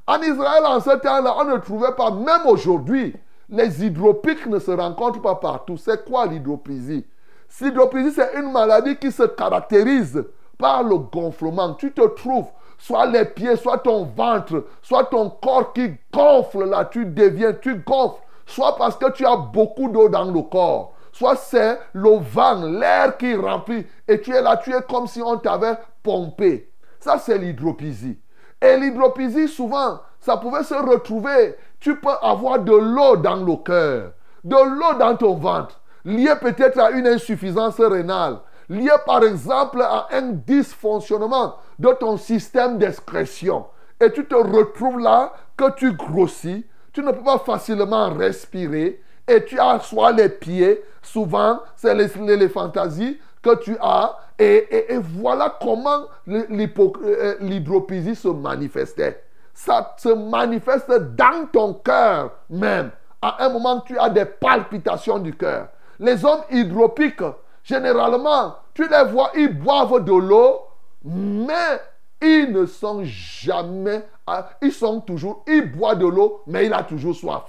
En Israël, en ce temps-là, on ne trouvait pas, même aujourd'hui, les hydropiques ne se rencontrent pas partout. C'est quoi l'hydropisie L'hydropisie, c'est une maladie qui se caractérise par le gonflement. Tu te trouves, soit les pieds, soit ton ventre, soit ton corps qui gonfle là, tu deviens, tu gonfles. Soit parce que tu as beaucoup d'eau dans le corps, soit c'est le vent, l'air qui remplit, et tu es là, tu es comme si on t'avait pompé. Ça, c'est l'hydropisie. Et l'hydropisie, souvent, ça pouvait se retrouver. Tu peux avoir de l'eau dans le cœur, de l'eau dans ton ventre, lié peut-être à une insuffisance rénale, lié par exemple à un dysfonctionnement de ton système d'excrétion. Et tu te retrouves là que tu grossis, tu ne peux pas facilement respirer, et tu as soit les pieds, souvent c'est les, les- les fantasies que tu as, et, et- et voilà comment euh, l'hydropisie se manifestait. Ça se manifeste dans ton cœur même. À un moment, tu as des palpitations du cœur. Les hommes hydropiques, généralement, tu les vois, ils boivent de l'eau, mais ils ne sont jamais, ah, ils sont toujours, ils boivent de l'eau, mais il a toujours soif.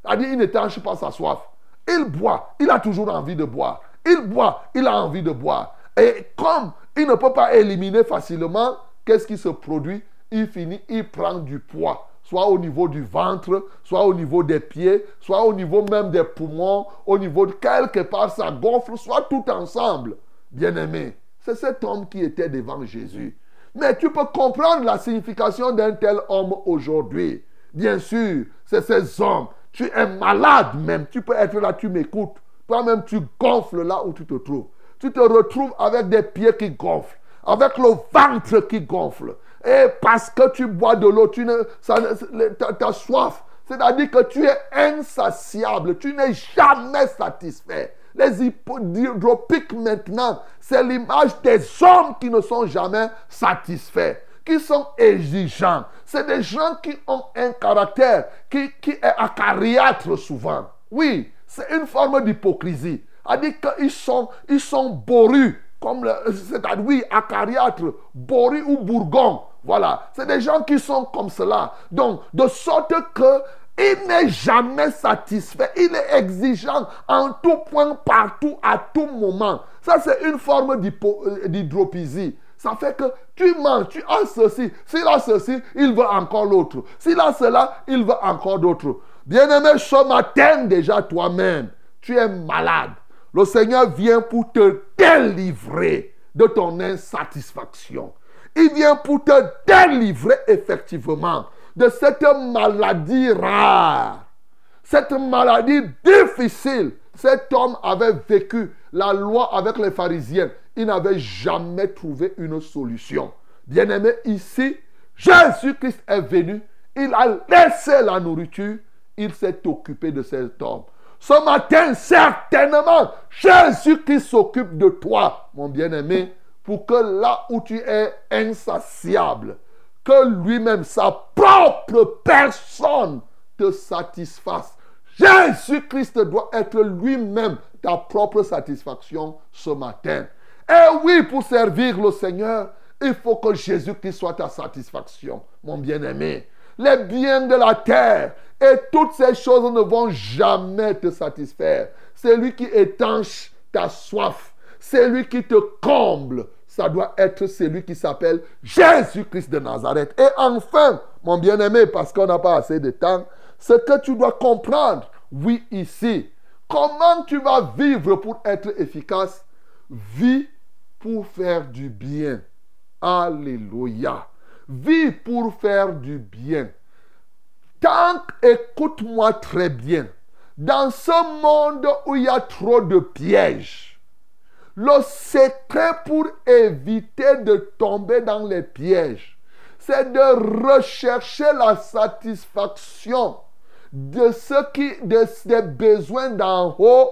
C'est-à-dire, il n'étanche pas sa soif. Il boit, il a toujours envie de boire. Il boit, il a envie de boire. Et comme il ne peut pas éliminer facilement, qu'est-ce qui se produit? Il finit, il prend du poids soit au niveau du ventre, soit au niveau des pieds, soit au niveau même des poumons, au niveau de quelque part, ça gonfle, soit tout ensemble. Bien-aimé, c'est cet homme qui était devant Jésus. Mais tu peux comprendre la signification d'un tel homme aujourd'hui. Bien sûr, c'est ces hommes. Tu es malade même. Tu peux être là, tu m'écoutes. Toi-même, tu gonfles là où tu te trouves. Tu te retrouves avec des pieds qui gonflent, avec le ventre qui gonfle. Et parce que tu bois de l'eau, tu ne, ça, ta, soif. C'est-à-dire que tu es insatiable. Tu n'es jamais satisfait. Les hydropiques maintenant, c'est l'image des hommes qui ne sont jamais satisfaits, qui sont exigeants. C'est des gens qui ont un caractère qui, qui est acariâtre souvent. Oui, c'est une forme d'hypocrisie. C'est-à-dire qu'ils sont, ils sont borus, comme c'est-à-dire, oui, acariâtre, borus ou bourgon. Voilà, c'est des gens qui sont comme cela. Donc, de sorte que il n'est jamais satisfait. Il est exigeant en tout point, partout, à tout moment. Ça, c'est une forme euh, d'hydropisie. Ça fait que tu manges, tu as ceci. S'il a ceci, il veut encore l'autre. S'il a cela, il veut encore d'autres. Bien-aimé, ce matin déjà toi-même, tu es malade. Le Seigneur vient pour te délivrer de ton insatisfaction. Il vient pour te délivrer effectivement de cette maladie rare. Cette maladie difficile. Cet homme avait vécu la loi avec les pharisiens. Il n'avait jamais trouvé une solution. Bien-aimé, ici, Jésus-Christ est venu. Il a laissé la nourriture. Il s'est occupé de cet homme. Ce matin, certainement, Jésus-Christ s'occupe de toi, mon bien-aimé, pour que là où tu es insatiable, que lui-même, sa propre personne, te satisfasse. Jésus-Christ doit être lui-même ta propre satisfaction ce matin. Et oui, pour servir le Seigneur, il faut que Jésus-Christ soit ta satisfaction, mon bien-aimé. Les biens de la terre et toutes ces choses ne vont jamais te satisfaire. C'est lui qui étanche ta soif. C'est lui qui te comble ça doit être celui qui s'appelle Jésus-Christ de Nazareth. Et enfin, mon bien-aimé, parce qu'on n'a pas assez de temps, ce que tu dois comprendre, oui, ici, comment tu vas vivre pour être efficace? Vis pour faire du bien. Alléluia. Vis pour faire du bien. Tant, écoute-moi très bien, dans ce monde où il y a trop de pièges, le secret pour éviter de tomber dans les pièges, c'est de rechercher la satisfaction de ce qui, de, des besoins d'en haut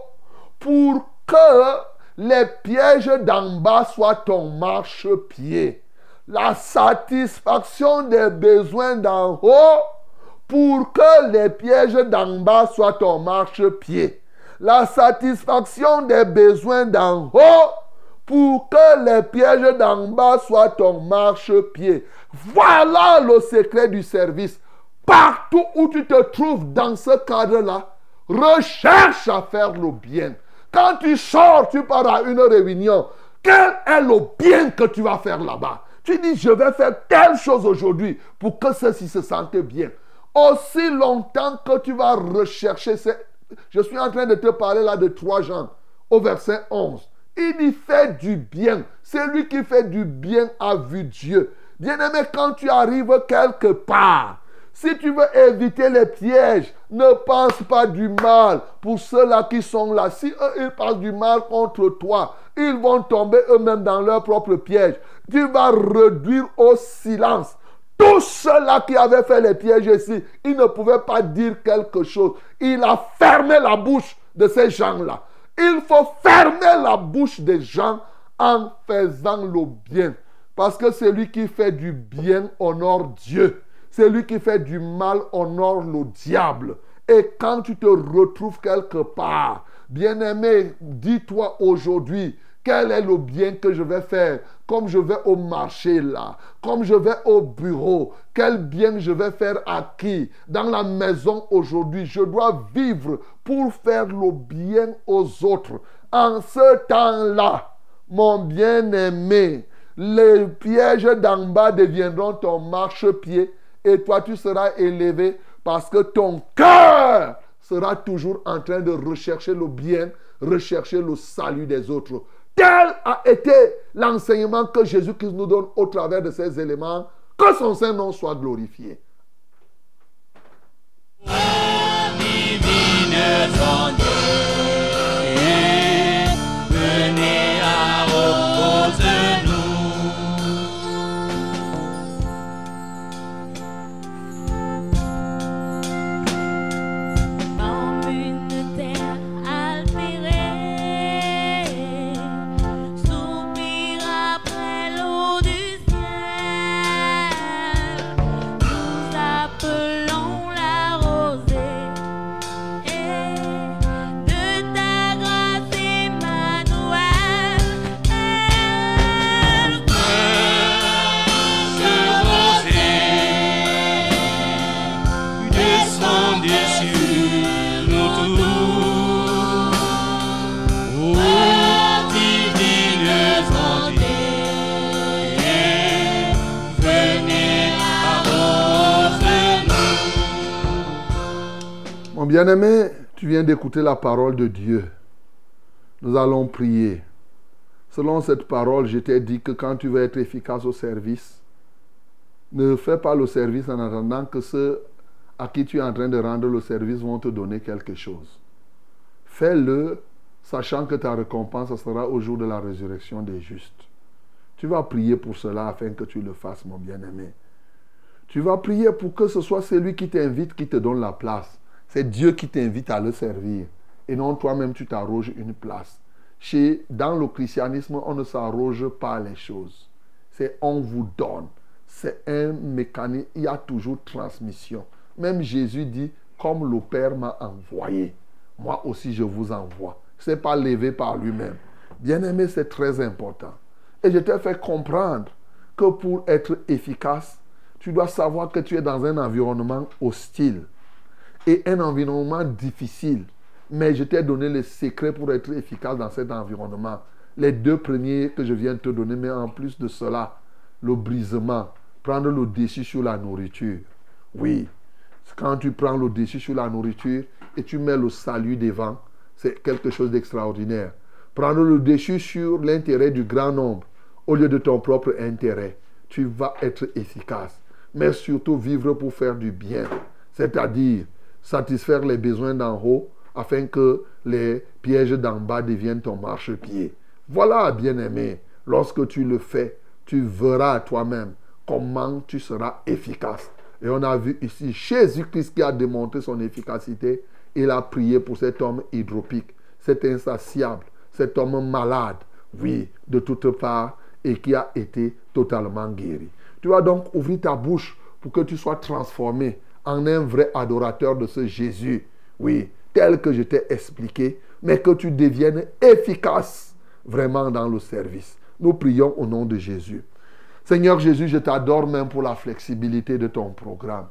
pour que les pièges d'en bas soient ton marchepied. La satisfaction des besoins d'en haut pour que les pièges d'en bas soient ton marchepied la satisfaction des besoins d'en haut pour que les pièges d'en bas soient ton marchepied. Voilà le secret du service. Partout où tu te trouves dans ce cadre-là, recherche à faire le bien. Quand tu sors, tu pars à une réunion. Quel est le bien que tu vas faire là-bas? Tu dis, je vais faire telle chose aujourd'hui pour que ceci se sente bien. Aussi longtemps que tu vas rechercher ces je suis en train de te parler là de 3 Jean au verset 11. Il y fait du bien. C'est lui qui fait du bien à vue Dieu. Bien-aimé, quand tu arrives quelque part, si tu veux éviter les pièges, ne pense pas du mal pour ceux-là qui sont là. Si eux, ils pensent du mal contre toi, ils vont tomber eux-mêmes dans leur propre piège. Tu vas réduire au silence tous ceux-là qui avaient fait les pièges ici, ils ne pouvaient pas dire quelque chose. Il a fermé la bouche de ces gens-là. Il faut fermer la bouche des gens en faisant le bien. Parce que celui qui fait du bien honore Dieu. Celui qui fait du mal honore le diable. Et quand tu te retrouves quelque part, bien-aimé, dis-toi aujourd'hui, quel est le bien que je vais faire Comme je vais au marché là, comme je vais au bureau, quel bien je vais faire à qui Dans la maison aujourd'hui, je dois vivre pour faire le bien aux autres. En ce temps-là, mon bien-aimé, les pièges d'en bas deviendront ton marchepied et toi tu seras élevé parce que ton cœur sera toujours en train de rechercher le bien, rechercher le salut des autres. Tel a été l'enseignement que Jésus-Christ nous donne au travers de ces éléments. Que son Saint-Nom soit glorifié. Mon bien-aimé, tu viens d'écouter la parole de Dieu. Nous allons prier. Selon cette parole, je t'ai dit que quand tu veux être efficace au service, ne fais pas le service en attendant que ceux à qui tu es en train de rendre le service vont te donner quelque chose. Fais-le sachant que ta récompense sera au jour de la résurrection des justes. Tu vas prier pour cela afin que tu le fasses, mon bien-aimé. Tu vas prier pour que ce soit celui qui t'invite qui te donne la place. C'est Dieu qui t'invite à le servir. Et non toi-même, tu t'arroges une place. Chez, dans le christianisme, on ne s'arroge pas les choses. C'est on vous donne. C'est un mécanisme. Il y a toujours transmission. Même Jésus dit, comme le Père m'a envoyé, moi aussi je vous envoie. Ce n'est pas levé par lui-même. Bien-aimé, c'est très important. Et je t'ai fait comprendre que pour être efficace, tu dois savoir que tu es dans un environnement hostile et un environnement difficile. Mais je t'ai donné les secrets pour être efficace dans cet environnement. Les deux premiers que je viens de te donner, mais en plus de cela, le brisement, prendre le dessus sur la nourriture. Oui, quand tu prends le dessus sur la nourriture et tu mets le salut devant, c'est quelque chose d'extraordinaire. Prendre le dessus sur l'intérêt du grand nombre au lieu de ton propre intérêt, tu vas être efficace. Mais surtout vivre pour faire du bien, c'est-à-dire satisfaire les besoins d'en haut afin que les pièges d'en bas deviennent ton marchepied. Voilà, bien-aimé, lorsque tu le fais, tu verras toi-même comment tu seras efficace. Et on a vu ici Jésus-Christ qui a démontré son efficacité. Il a prié pour cet homme hydropique, cet insatiable, cet homme malade, oui, de toutes parts, et qui a été totalement guéri. Tu vas donc ouvrir ta bouche pour que tu sois transformé en un vrai adorateur de ce Jésus, oui, tel que je t'ai expliqué, mais que tu deviennes efficace vraiment dans le service. Nous prions au nom de Jésus. Seigneur Jésus, je t'adore même pour la flexibilité de ton programme.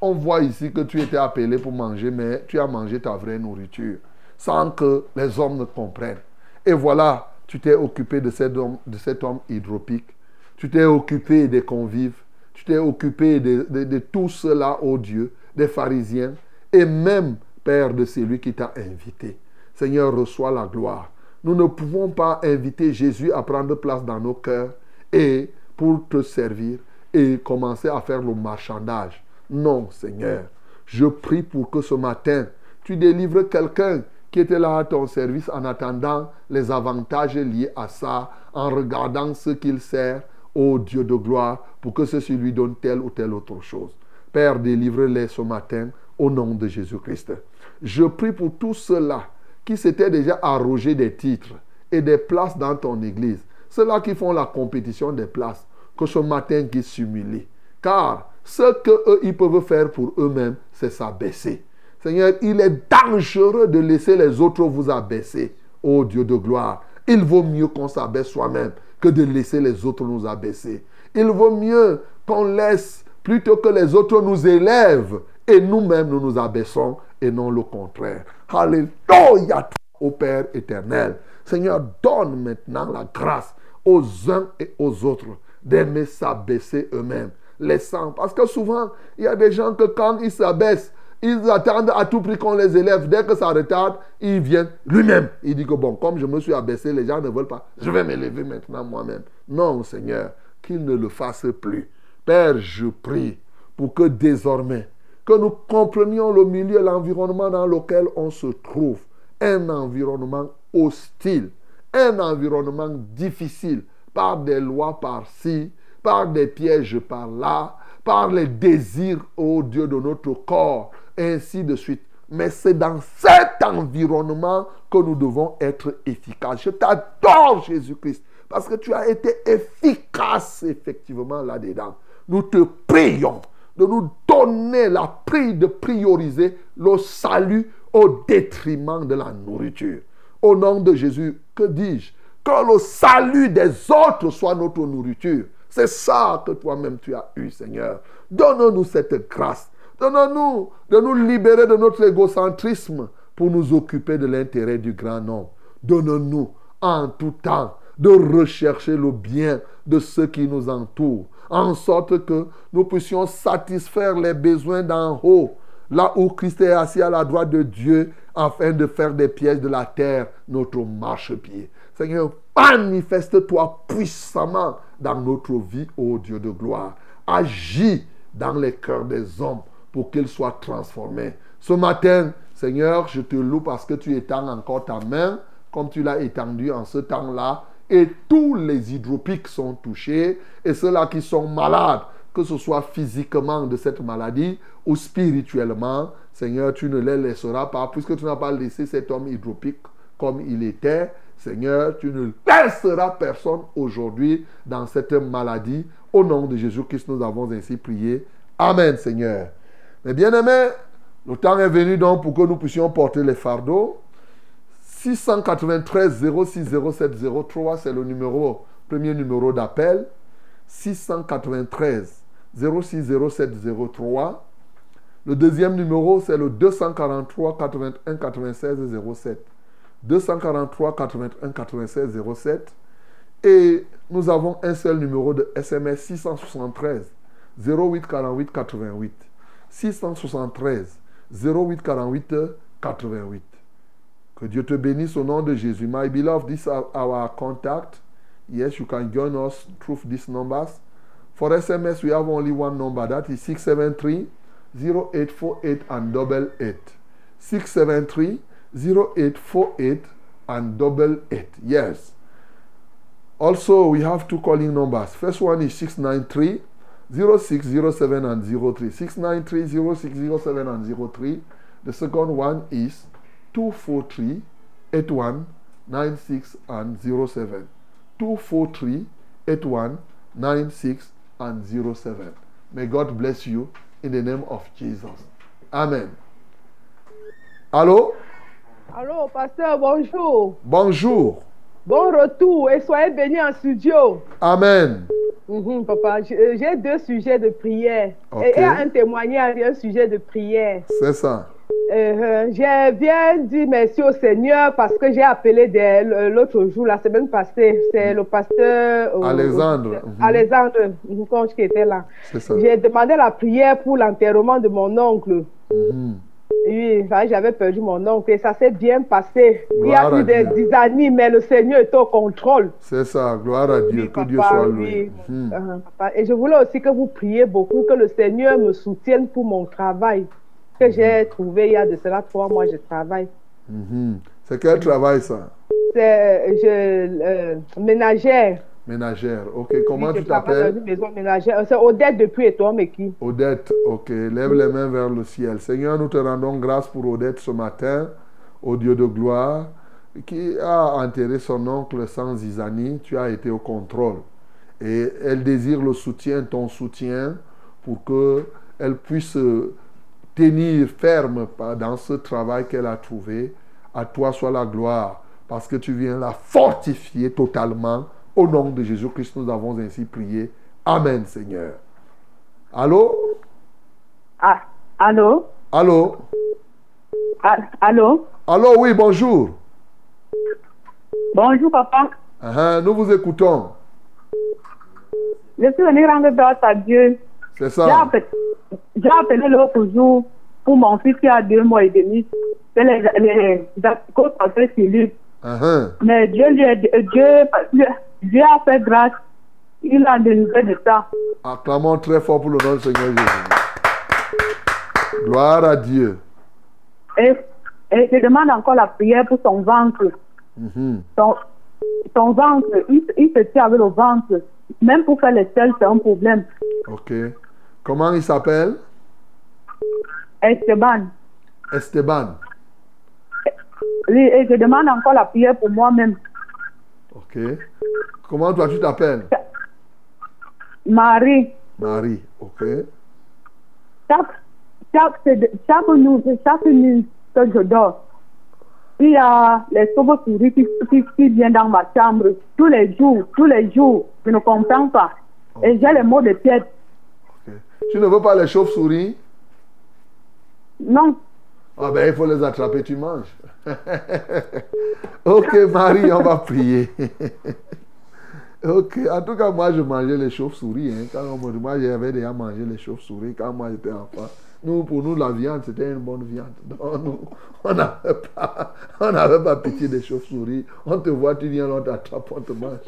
On voit ici que tu étais appelé pour manger, mais tu as mangé ta vraie nourriture sans que les hommes ne comprennent. Et voilà, tu t'es occupé de cet homme, de cet homme hydropique. Tu t'es occupé des convives. Tu t'es occupé de, tout cela, ô Dieu, des pharisiens et même, Père, de celui qui t'a invité. Seigneur, reçois la gloire. Nous ne pouvons pas inviter Jésus à prendre place dans nos cœurs et pour te servir et commencer à faire le marchandage. Non, Seigneur. Je prie pour que ce matin, tu délivres quelqu'un qui était là à ton service en attendant les avantages liés à ça, en regardant ce qu'il sert, ô Dieu de gloire, pour que ceci lui donne telle ou telle autre chose. Père, délivre-les ce matin au nom de Jésus-Christ. Je prie pour tous ceux-là qui s'étaient déjà arrogés des titres et des places dans ton église. Ceux-là qui font la compétition des places, que ce matin qui s'humilient. Car Ce qu'eux, ils peuvent faire pour eux-mêmes, c'est s'abaisser. Seigneur, il est dangereux de laisser les autres vous abaisser. Ô Dieu de gloire, il vaut mieux qu'on s'abaisse soi-même que de laisser les autres nous abaisser. Il vaut mieux qu'on laisse plutôt que les autres nous élèvent et nous-mêmes nous nous abaissons et non le contraire. Alléluia, au Père éternel. Seigneur, donne maintenant la grâce aux uns et aux autres d'aimer s'abaisser eux-mêmes, laissant. Parce que souvent, il y a des gens que quand ils s'abaissent, ils attendent à tout prix qu'on les élève. Dès que ça retarde, ils viennent lui-même. Il dit que bon, comme je me suis abaissé, les gens ne veulent pas. Je vais m'élever maintenant moi-même. Non, Seigneur, qu'ils ne le fassent plus. Père, je prie pour que désormais, que nous comprenions le milieu, l'environnement dans lequel on se trouve. Un environnement hostile, un environnement difficile, par des lois par-ci, par des pièges par-là, par les désirs, ô Dieu, de notre corps, ainsi de suite. Mais c'est dans cet environnement que nous devons être efficaces. Je t'adore, Jésus-Christ, parce que tu as été efficace, effectivement, là-dedans. Nous te prions de nous donner la prie de prioriser le salut au détriment de la nourriture. Au nom de Jésus, que dis-je? Que le salut des autres soit notre nourriture. C'est ça que toi-même tu as eu, Seigneur. Donne-nous cette grâce. Donne-nous de nous libérer de notre égocentrisme pour nous occuper de l'intérêt du grand nombre. Donne-nous en tout temps de rechercher le bien de ceux qui nous entourent, en sorte que nous puissions satisfaire les besoins d'en haut, là où Christ est assis à la droite de Dieu, afin de faire des pièges de la terre notre marchepied. Seigneur, manifeste-toi puissamment dans notre vie, ô Dieu de gloire. Agis dans les cœurs des hommes pour qu'ils soient transformés. Ce matin, Seigneur, je te loue parce que tu étends encore ta main, comme tu l'as étendu en ce temps-là, et tous les hydropiques sont touchés, et ceux-là qui sont malades, que ce soit physiquement de cette maladie ou spirituellement, Seigneur, tu ne les laisseras pas, puisque tu n'as pas laissé cet homme hydropique comme il était. Seigneur, tu ne laisseras personne aujourd'hui dans cette maladie. Au nom de Jésus-Christ, nous avons ainsi prié. Amen, Seigneur. Mais bien aimés, le temps est venu donc pour que nous puissions porter les fardeaux. 693 06 07 03, c'est le numéro, premier numéro d'appel. 693 06 07 03. Le deuxième numéro, c'est le 243 81 96 07. 243 81 96 07. Et nous avons un seul numéro de SMS 673 08 48 88. 673 08 48 88. Que Dieu te bénisse au nom de Jésus. My beloved, this is our contact. Yes, you can join us through these numbers. For SMS, we have only one number. That is 673 0848 and double eight. 673 0848 and double eight. Yes. Also, we have two calling numbers. First one is 693 0607 and 03. 693 0607 and 03. The second one is 243 81 96 and 07. 243 81 96 and 07. May God bless you in the name of Jesus. Amen. Allô? Allô, pasteur, bonjour. Bonjour. Bon retour et soyez bénis en studio. Amen. Mhm, papa, j'ai j'ai deux sujets de prière. Et, et un témoignage et un sujet de prière. C'est ça. Euh, euh, je viens dire merci au Seigneur parce que j'ai appelé des- l'autre jour, la semaine passée. C'est le pasteur euh, Alexandre. euh. Alexandre Nkonch qui était là. C'est ça. J'ai demandé la prière pour l'enterrement de mon oncle. Mhm. Oui, j'avais perdu mon oncle et ça s'est bien passé. Il y a eu des Dieu. années, mais le Seigneur est au contrôle. C'est ça. Gloire à Dieu. Oui, que papa, Dieu soit oui. loué. Mhm. Uh-huh, papa. Et je voulais aussi que vous priez beaucoup, que le Seigneur me soutienne pour mon travail que j'ai trouvé il y a de cela trois mois, je travaille. Mhm. C'est quel travail ça? C'est je, euh, ménagère. Ménagère. Ok. Comment Oui, tu dans t'appelles? une maison ménagère. C'est Odette depuis et toi, mais qui? Odette, ok, lève les mains vers le ciel. Seigneur, nous te rendons grâce pour Odette ce matin, au Dieu de gloire, qui a enterré son oncle sans zizanie. Tu as été au contrôle. Et elle désire le soutien, ton soutien, pour qu'elle puisse euh, tenir ferme dans ce travail qu'elle a trouvé. À toi soit la gloire, parce que tu viens la fortifier totalement. Au nom de Jésus-Christ, nous avons ainsi prié. Amen, Seigneur. Allô? Ah, allô? Allô? Ah, allô? Allô, oui, bonjour. Bonjour, papa. Ah, ah, nous vous écoutons. Je suis venu rendre grâce à Dieu. C'est ça. appelé, j'ai appelé l'autre jour pour mon fils qui a deux mois et demi. C'est les, les, les. Ah, ah. Mais Dieu lui a, Dieu, Dieu a fait grâce. Il a délivré de ça. Acclamons très fort pour le nom du Seigneur Jésus. Gloire à Dieu. Et, et je demande encore la prière pour son ventre. Mhm. Son, son ventre, il, il se tient avec le ventre. Même pour faire les selles, c'est un problème. Ok. Comment il s'appelle? Esteban. Esteban. Oui, Et je demande encore la prière pour moi-même. Ok. Comment toi tu t'appelles? Marie, Marie. Ok. chaque, chaque, nuit, chaque nuit que je dors, il y a les chauves-souris qui, qui, qui viennent dans ma chambre tous les jours, tous les jours. Je ne comprends pas. Et j'ai les maux de tête. Tu ne veux pas les chauves-souris? Non, Ah ben il faut les attraper, tu manges. ok Marie, on va prier. ok, en tout cas moi je mangeais les chauves-souris. hein. Moi j'avais déjà mangé les chauves-souris quand moi j'étais enfant. Nous, pour nous, la viande, c'était une bonne viande. Donc, nous, on n'avait pas, on pas pitié des chauves-souris. On te voit, tu viens, on t'attrape, on te mange.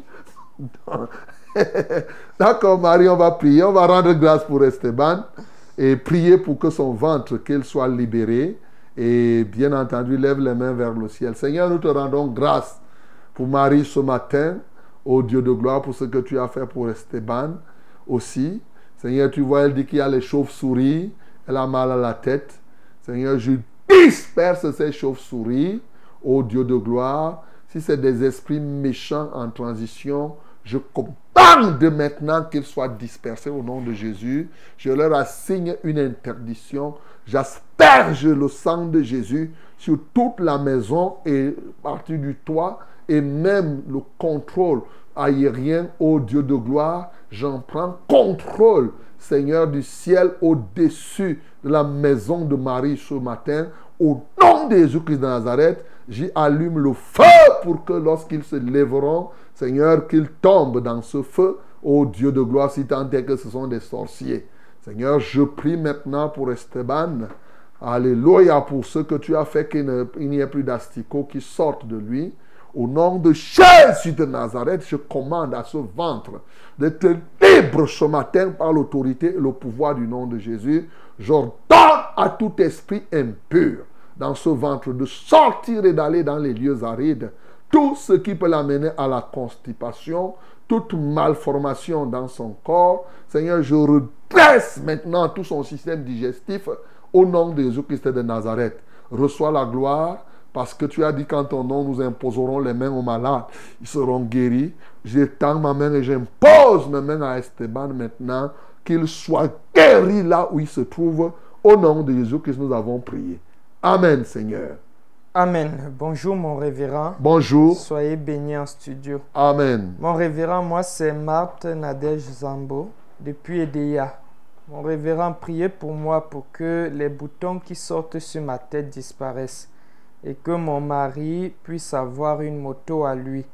D'accord, Marie, on va prier. On va rendre grâce pour Esteban et prier pour que son ventre, qu'il soit libéré. Et bien entendu, lève les mains vers le ciel. Seigneur, nous te rendons grâce pour Marie ce matin. Ô Dieu de gloire, pour ce que tu as fait pour Esteban aussi. Seigneur, tu vois, elle dit qu'il y a les chauves-souris. Elle a mal à la tête. Seigneur, je disperse ces chauves-souris. Ô Dieu de gloire, si c'est des esprits méchants en transition, je commande maintenant qu'ils soient dispersés au nom de Jésus. Je leur assigne une interdiction. J'asperge le sang de Jésus sur toute la maison et partie du toit et même le contrôle aérien, ô Dieu de gloire. J'en prends contrôle, Seigneur du ciel, au-dessus de la maison de Marie ce matin. Au nom de Jésus-Christ de Nazareth, j'y allume le feu pour que lorsqu'ils se lèveront, Seigneur, qu'ils tombent dans ce feu, ô Dieu de gloire, si tant est que ce sont des sorciers. Seigneur, je prie maintenant pour Esteban. Alléluia pour ce que tu as fait qu'il n'y ait plus d'asticots qui sortent de lui. Au nom de Jésus de Nazareth, je commande à ce ventre d'être libre ce matin par l'autorité et le pouvoir du nom de Jésus. J'ordonne à tout esprit impur dans ce ventre de sortir et d'aller dans les lieux arides. Tout ce qui peut l'amener à la constipation, toute malformation dans son corps. Seigneur, je redresse maintenant tout son système digestif au nom de Jésus-Christ de Nazareth. Reçois la gloire parce que tu as dit qu'en ton nom, nous imposerons les mains aux malades. Ils seront guéris. J'étends ma main et j'impose mes mains à Esteban maintenant qu'il soit guéri là où il se trouve. Au nom de Jésus-Christ, nous avons prié. Amen, Seigneur. Amen. Bonjour mon révérend. Bonjour. Soyez bénis en studio. Amen. Mon révérend, moi c'est Marthe Nadège Zambo depuis Edea. Mon révérend, priez pour moi pour que les boutons qui sortent sur ma tête disparaissent et que mon mari puisse avoir une moto à lui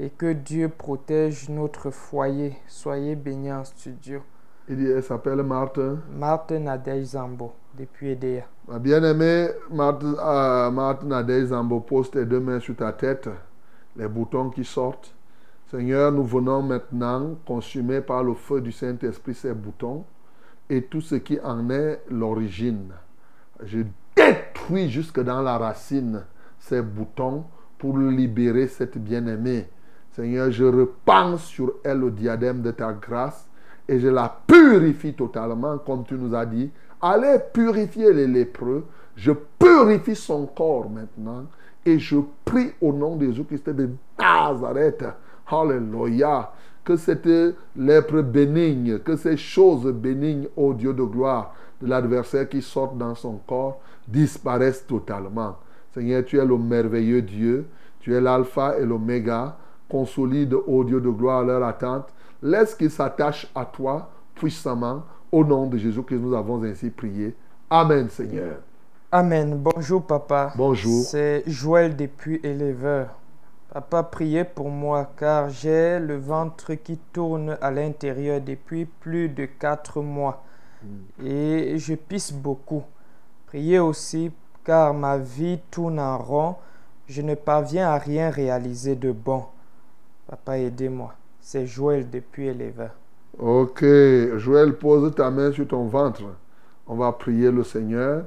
et que Dieu protège notre foyer. Soyez bénis en studio. Il dit, elle s'appelle Marthe. Marthe Nadège Zambo depuis Edea. Ma bien-aimée, Marthe, euh, Marthe Nadège Zambo, pose tes deux mains sur ta tête, les boutons qui sortent. Seigneur, nous venons maintenant consumer par le feu du Saint-Esprit ces boutons et tout ce qui en est l'origine. Je jusque dans la racine ces boutons pour libérer cette bien-aimée. Seigneur, je repense sur elle le diadème de ta grâce et je la purifie totalement, comme tu nous as dit. Allez purifier les lépreux. Je purifie son corps maintenant et je prie au nom de Jésus-Christ de Nazareth. Alléluia. que cette lèpre bénigne, que ces choses bénignes, ô Dieu de gloire, de l'adversaire qui sortent dans son corps, disparaissent totalement. Seigneur, tu es le merveilleux Dieu, tu es l'alpha et l'oméga. Consolide, ô Dieu de gloire, leur attente. Laisse qu'ils s'attachent à toi puissamment. Au nom de Jésus que nous avons ainsi prié. Amen, Seigneur. Amen. Bonjour, papa. Bonjour. C'est Joël depuis Éleveur. Papa, priez pour moi car j'ai le ventre qui tourne à l'intérieur depuis plus de quatre mois et je pisse beaucoup. Priez aussi car ma vie tourne en rond. Je ne parviens à rien réaliser de bon. Papa, aidez-moi. C'est Joël depuis Éleveur. Ok. Joël, pose ta main sur ton ventre. On va prier le Seigneur.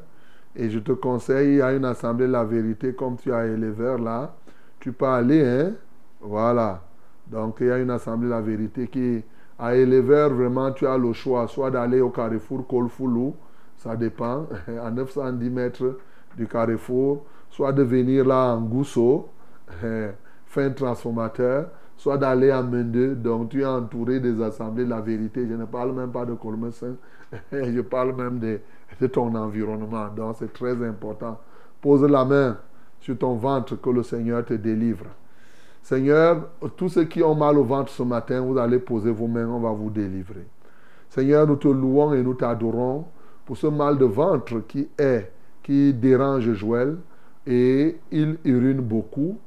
Et je te conseille à une assemblée de la vérité comme tu as éleveur là. Tu peux aller, hein? Voilà. Donc il y a une assemblée la vérité qui, à éleveur, vraiment, tu as le choix, soit d'aller au carrefour Kolfoulou, ça dépend, à 910 mètres du carrefour, soit de venir là en Gousso, fin transformateur, soit d'aller à Mende. Donc tu es entouré des assemblées de la vérité. Je ne parle même pas de Colmesin, je parle même de ton environnement. Donc c'est très important. Pose la main sur ton ventre que le Seigneur te délivre. Seigneur, tous ceux qui ont mal au ventre ce matin, vous allez poser vos mains, on va vous délivrer. Seigneur, nous te louons et nous t'adorons pour ce mal de ventre qui est, qui dérange Joël et il urine beaucoup.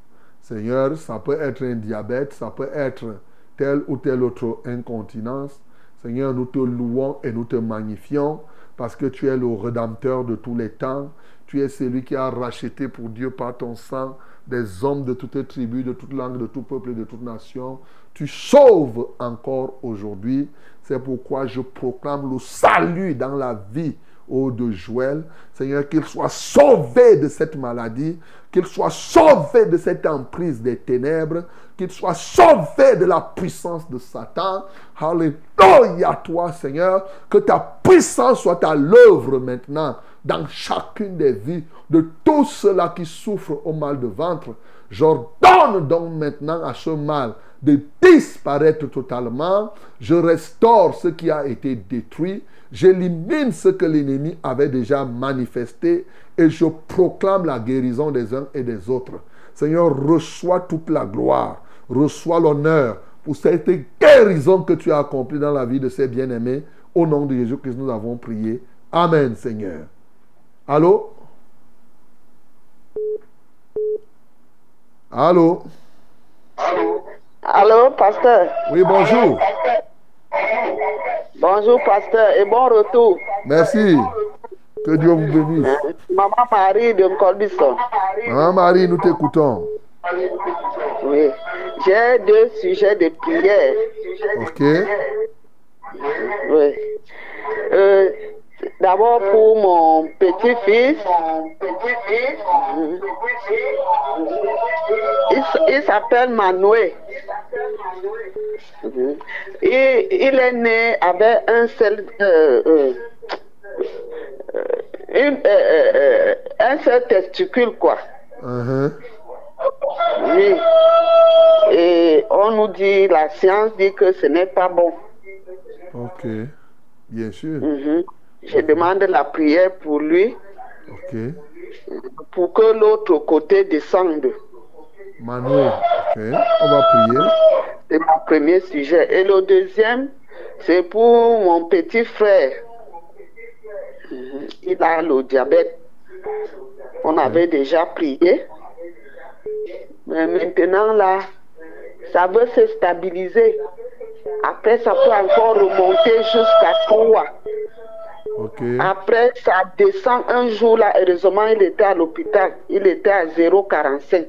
Seigneur, ça peut être un diabète, ça peut être telle ou telle autre incontinence. Seigneur, nous te louons et nous te magnifions parce que tu es le rédempteur de tous les temps. Tu es celui qui a racheté pour Dieu par ton sang des hommes de toutes tribus, de toutes langues, de tout peuple et de toute nation. Tu sauves encore aujourd'hui. C'est pourquoi je proclame le salut dans la vie ô de Joël. Seigneur, qu'il soit sauvé de cette maladie, qu'il soit sauvé de cette emprise des ténèbres, qu'il soit sauvé de la puissance de Satan. Alléluia toi, Seigneur, que ta puissance soit à l'œuvre maintenant dans chacune des vies de tous ceux-là qui souffrent au mal de ventre. J'ordonne donc maintenant à ce mal de disparaître totalement. Je restaure ce qui a été détruit. J'élimine ce que l'ennemi avait déjà manifesté et je proclame la guérison des uns et des autres. Seigneur, reçois toute la gloire, reçois l'honneur pour cette guérison que tu as accomplie dans la vie de ces bien-aimés. Au nom de Jésus-Christ, nous avons prié. Amen, Seigneur. Allô? Allô? Allô, pasteur? Oui, bonjour. Bonjour, pasteur, et bon retour. Merci. Que Dieu vous bénisse. Maman Marie de Colbisson. Maman Marie, nous t'écoutons. Oui. J'ai deux sujets de prière. Ok. Oui. Euh, D'abord pour mon petit-fils. Il, s- il s'appelle Manuel. Mhm. Et il est né avec un seul, euh, euh, euh, une, euh, euh, euh, un seul testicule, quoi. Uh-huh. Oui. Et on nous dit, la science dit que ce n'est pas bon. Ok. Bien sûr. Mhm. Je demande la prière pour lui, pour que l'autre côté descende. Manuel. On va prier. C'est mon premier sujet. Et le deuxième, c'est pour mon petit frère. Mhm. Il a le diabète. On avait déjà prié. Mais maintenant, là, ça veut se stabiliser. Après, ça peut encore remonter jusqu'à 3. Ok. Après, ça descend un jour là. Heureusement, il était à l'hôpital. Il était à 0,45.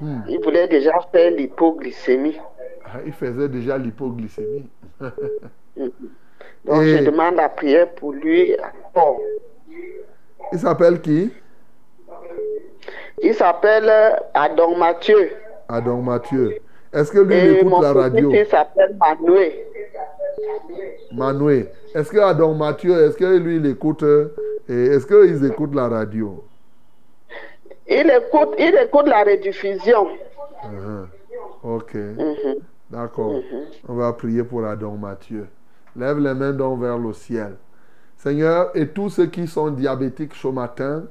Hmm. Il voulait déjà faire l'hypoglycémie. Ah, Il faisait déjà l'hypoglycémie. Donc, Et- je demande la prière pour lui. Il s'appelle qui? Il s'appelle euh, Adon Mathieu. Adon Mathieu. Est-ce que lui, Et écoute mon la radio? s'appelle Manuel. Manuel. Est-ce que Adon Mathieu, est-ce que lui, il écoute euh, Est-ce qu'ils écoutent la radio? Il écoute, il écoute la rediffusion. Uh-huh. Ok. Mhm. D'accord. On va prier pour Adam Mathieu. Lève les mains donc vers le ciel. Seigneur, et tous ceux qui sont diabétiques ce matin,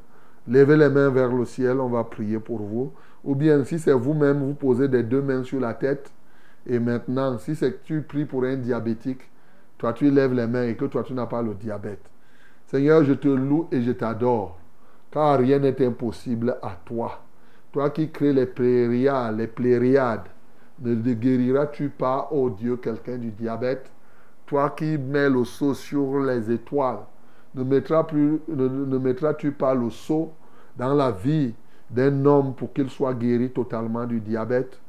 levez les mains vers le ciel, on va prier pour vous. Ou bien si c'est vous-même, vous posez des deux mains sur la tête. Et maintenant, si c'est que tu pries pour un diabétique, toi tu lèves les mains et que toi tu n'as pas le diabète. Seigneur, je te loue et je t'adore, car rien n'est impossible à toi. Toi qui crées les pléiades, les pléiades, ne guériras-tu pas, ô Dieu, quelqu'un du diabète? Toi qui mets le seau sur les étoiles, ne mettras-tu pas le seau dans la vie d'un homme pour qu'il soit guéri totalement du diabète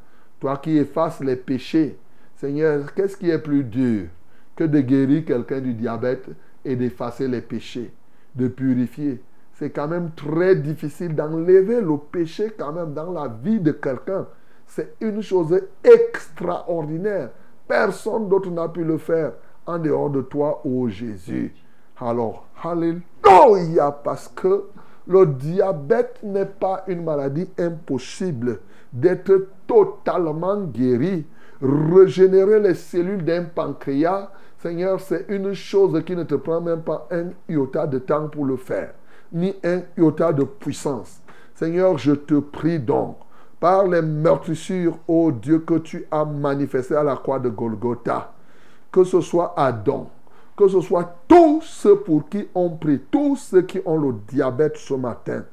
Toi qui effaces les péchés, Seigneur, qu'est-ce qui est plus dur que de guérir quelqu'un du diabète et d'effacer les péchés, de purifier? C'est quand même très difficile d'enlever le péché quand même dans la vie de quelqu'un. C'est une chose extraordinaire. Personne d'autre n'a pu le faire en dehors de toi, ô Jésus. Alors, Alléluia, parce que le diabète n'est pas une maladie impossible d'être totalement guéri. Régénérer les cellules d'un pancréas, Seigneur, c'est une chose qui ne te prend même pas un iota de temps pour le faire, ni un iota de puissance. Seigneur, je te prie donc, par les meurtrissures, ô Dieu, que tu as manifesté à la croix de Golgotha, que ce soit Adam, que ce soit tous ceux pour qui on prie, tous ceux qui ont le diabète ce matin,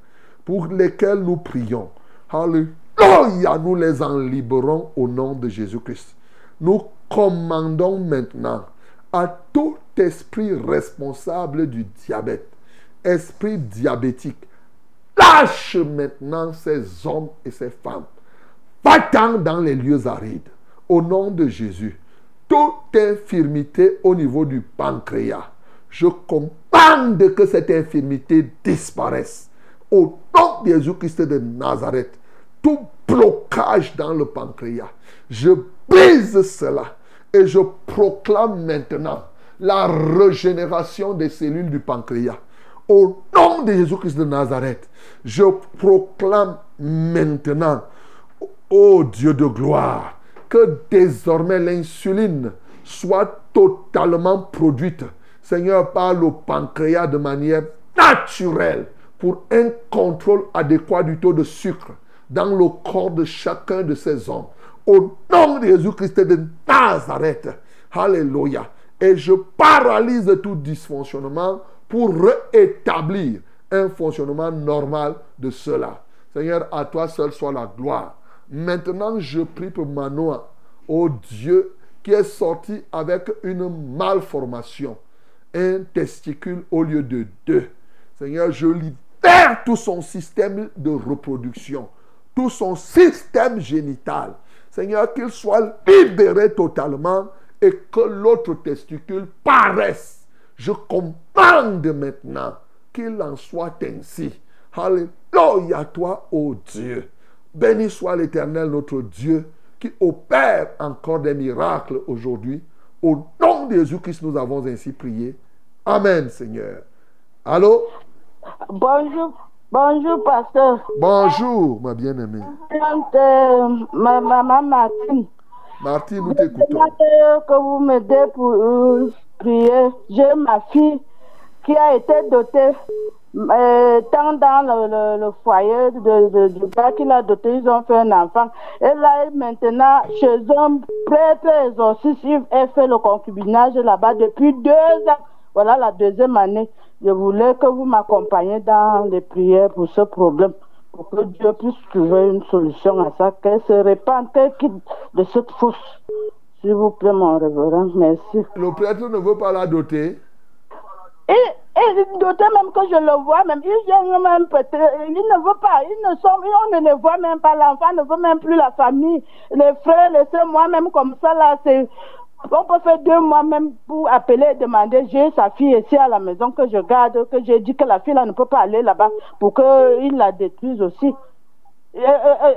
pour lesquels nous prions. Alléluia, nous les en libérons au nom de Jésus-Christ. Nous commandons maintenant à tout esprit responsable du diabète, esprit diabétique, lâche maintenant ces hommes et ces femmes. Va-t'en dans les lieux arides. Au nom de Jésus, toute infirmité au niveau du pancréas, je commande que cette infirmité disparaisse. Au nom de Jésus-Christ de Nazareth, tout blocage dans le pancréas, je brise cela et je proclame maintenant la régénération des cellules du pancréas. Au nom de Jésus-Christ de Nazareth, je proclame maintenant, ô Dieu de gloire, que désormais l'insuline soit totalement produite, Seigneur, par le pancréas de manière naturelle pour un contrôle adéquat du taux de sucre dans le corps de chacun de ces hommes. Au nom de Jésus-Christ de Nazareth. Alléluia. Et je paralyse tout dysfonctionnement pour rétablir un fonctionnement normal de cela. Seigneur, à toi seul soit la gloire. Maintenant, je prie pour Manoa, ô Dieu, qui est sorti avec une malformation, un testicule au lieu de deux. Seigneur, je libère tout son système de reproduction, tout son système génital. Seigneur, qu'il soit libéré totalement et que l'autre testicule paraisse. Je commande maintenant qu'il en soit ainsi. Alléluia toi, ô Dieu. Béni soit l'Éternel, notre Dieu, qui opère encore des miracles aujourd'hui. Au nom de Jésus-Christ, nous avons ainsi prié. Amen, Seigneur. Allô? Bonjour, bonjour, pasteur. Bonjour, ma bien-aimée. Euh, ma maman Martine. Martine, nous t'écoutons. Demande que vous m'aidez pour euh, prier. J'ai ma fille qui a été dotée euh, tant dans le, le- le foyer de, de- du gars qui l'a doté, ils ont fait un enfant. Et là, maintenant, chez un prêtre exorciste, il a fait le concubinage là-bas depuis deux ans. Voilà la deuxième année. Je voulais que vous m'accompagniez dans les prières pour ce problème, pour que Dieu puisse trouver une solution à ça, qu'elle se répande, qu'elle quitte de cette fosse. S'il vous plaît, mon révérend, merci. Le prêtre ne veut pas la doter. Et, et d'autant même que je le vois, même, il vient même peut-être, il ne veut pas, ils ne sont, on ne les voit même pas, l'enfant ne veut même plus la famille, les frères, les soeurs, moi-même comme ça, là, c'est, on peut faire deux mois même pour appeler et demander, j'ai sa fille ici à la maison que je garde, que j'ai dit que la fille là ne peut pas aller là-bas pour qu'ils la détruisent aussi. Et, et,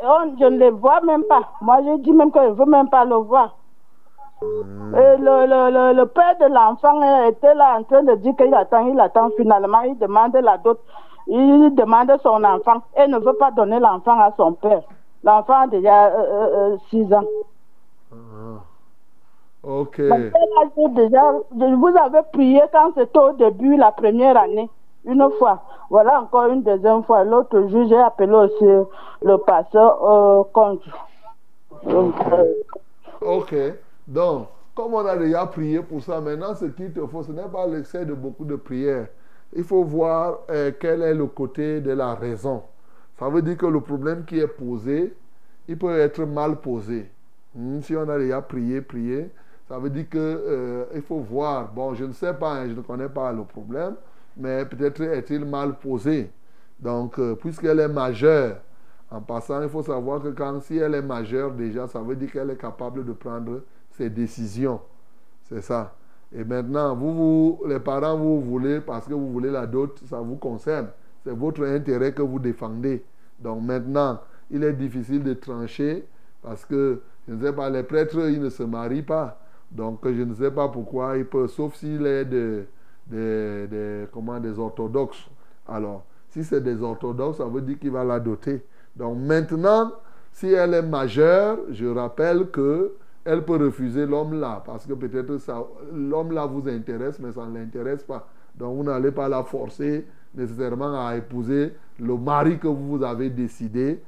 on- je ne les vois même pas. Moi, j'ai dit même que je ne veux même pas le voir. Et le, le, le, le père de l'enfant euh, était là en train de dire qu'il attend, il attend. Finalement, il demande la dot. Il demande son enfant et ne veut pas donner l'enfant à son père. L'enfant a déjà 6 ans. Ah. Ok. Déjà, vous avais prié quand c'était au début, la première année, une fois. Voilà encore une deuxième fois. L'autre jour, j'ai appelé aussi le pasteur euh, contre. Donc, euh, Ok. Donc, comme on a déjà prié pour ça, maintenant, ce qu'il te faut, ce n'est pas l'excès de beaucoup de prières. Il faut voir euh, quel est le côté de la raison. Ça veut dire que le problème qui est posé, il peut être mal posé. Hmm, si on a déjà prié, prié, ça veut dire que euh, faut voir. Bon, je ne sais pas, hein, je ne connais pas le problème, mais peut-être est-il mal posé. Donc, euh, puisqu'elle est majeure, en passant, il faut savoir que quand si elle est majeure déjà, ça veut dire qu'elle est capable de prendre ses décisions. C'est ça. Et maintenant, vous, vous, les parents, vous voulez, parce que vous voulez la dot, ça vous concerne. C'est votre intérêt que vous défendez. Donc maintenant, il est difficile de trancher parce que, je ne sais pas, les prêtres, ils ne se marient pas. Donc je ne sais pas pourquoi il peut, sauf s'il est de- de- comment, des orthodoxes. Alors, si c'est des orthodoxes, ça veut dire qu'il va la doter. Donc maintenant, si elle est majeure, je rappelle que elle peut refuser l'homme là, parce que peut-être l'homme là vous intéresse, mais ça ne l'intéresse pas. Donc vous n'allez pas la forcer nécessairement à épouser le mari que vous avez décidé.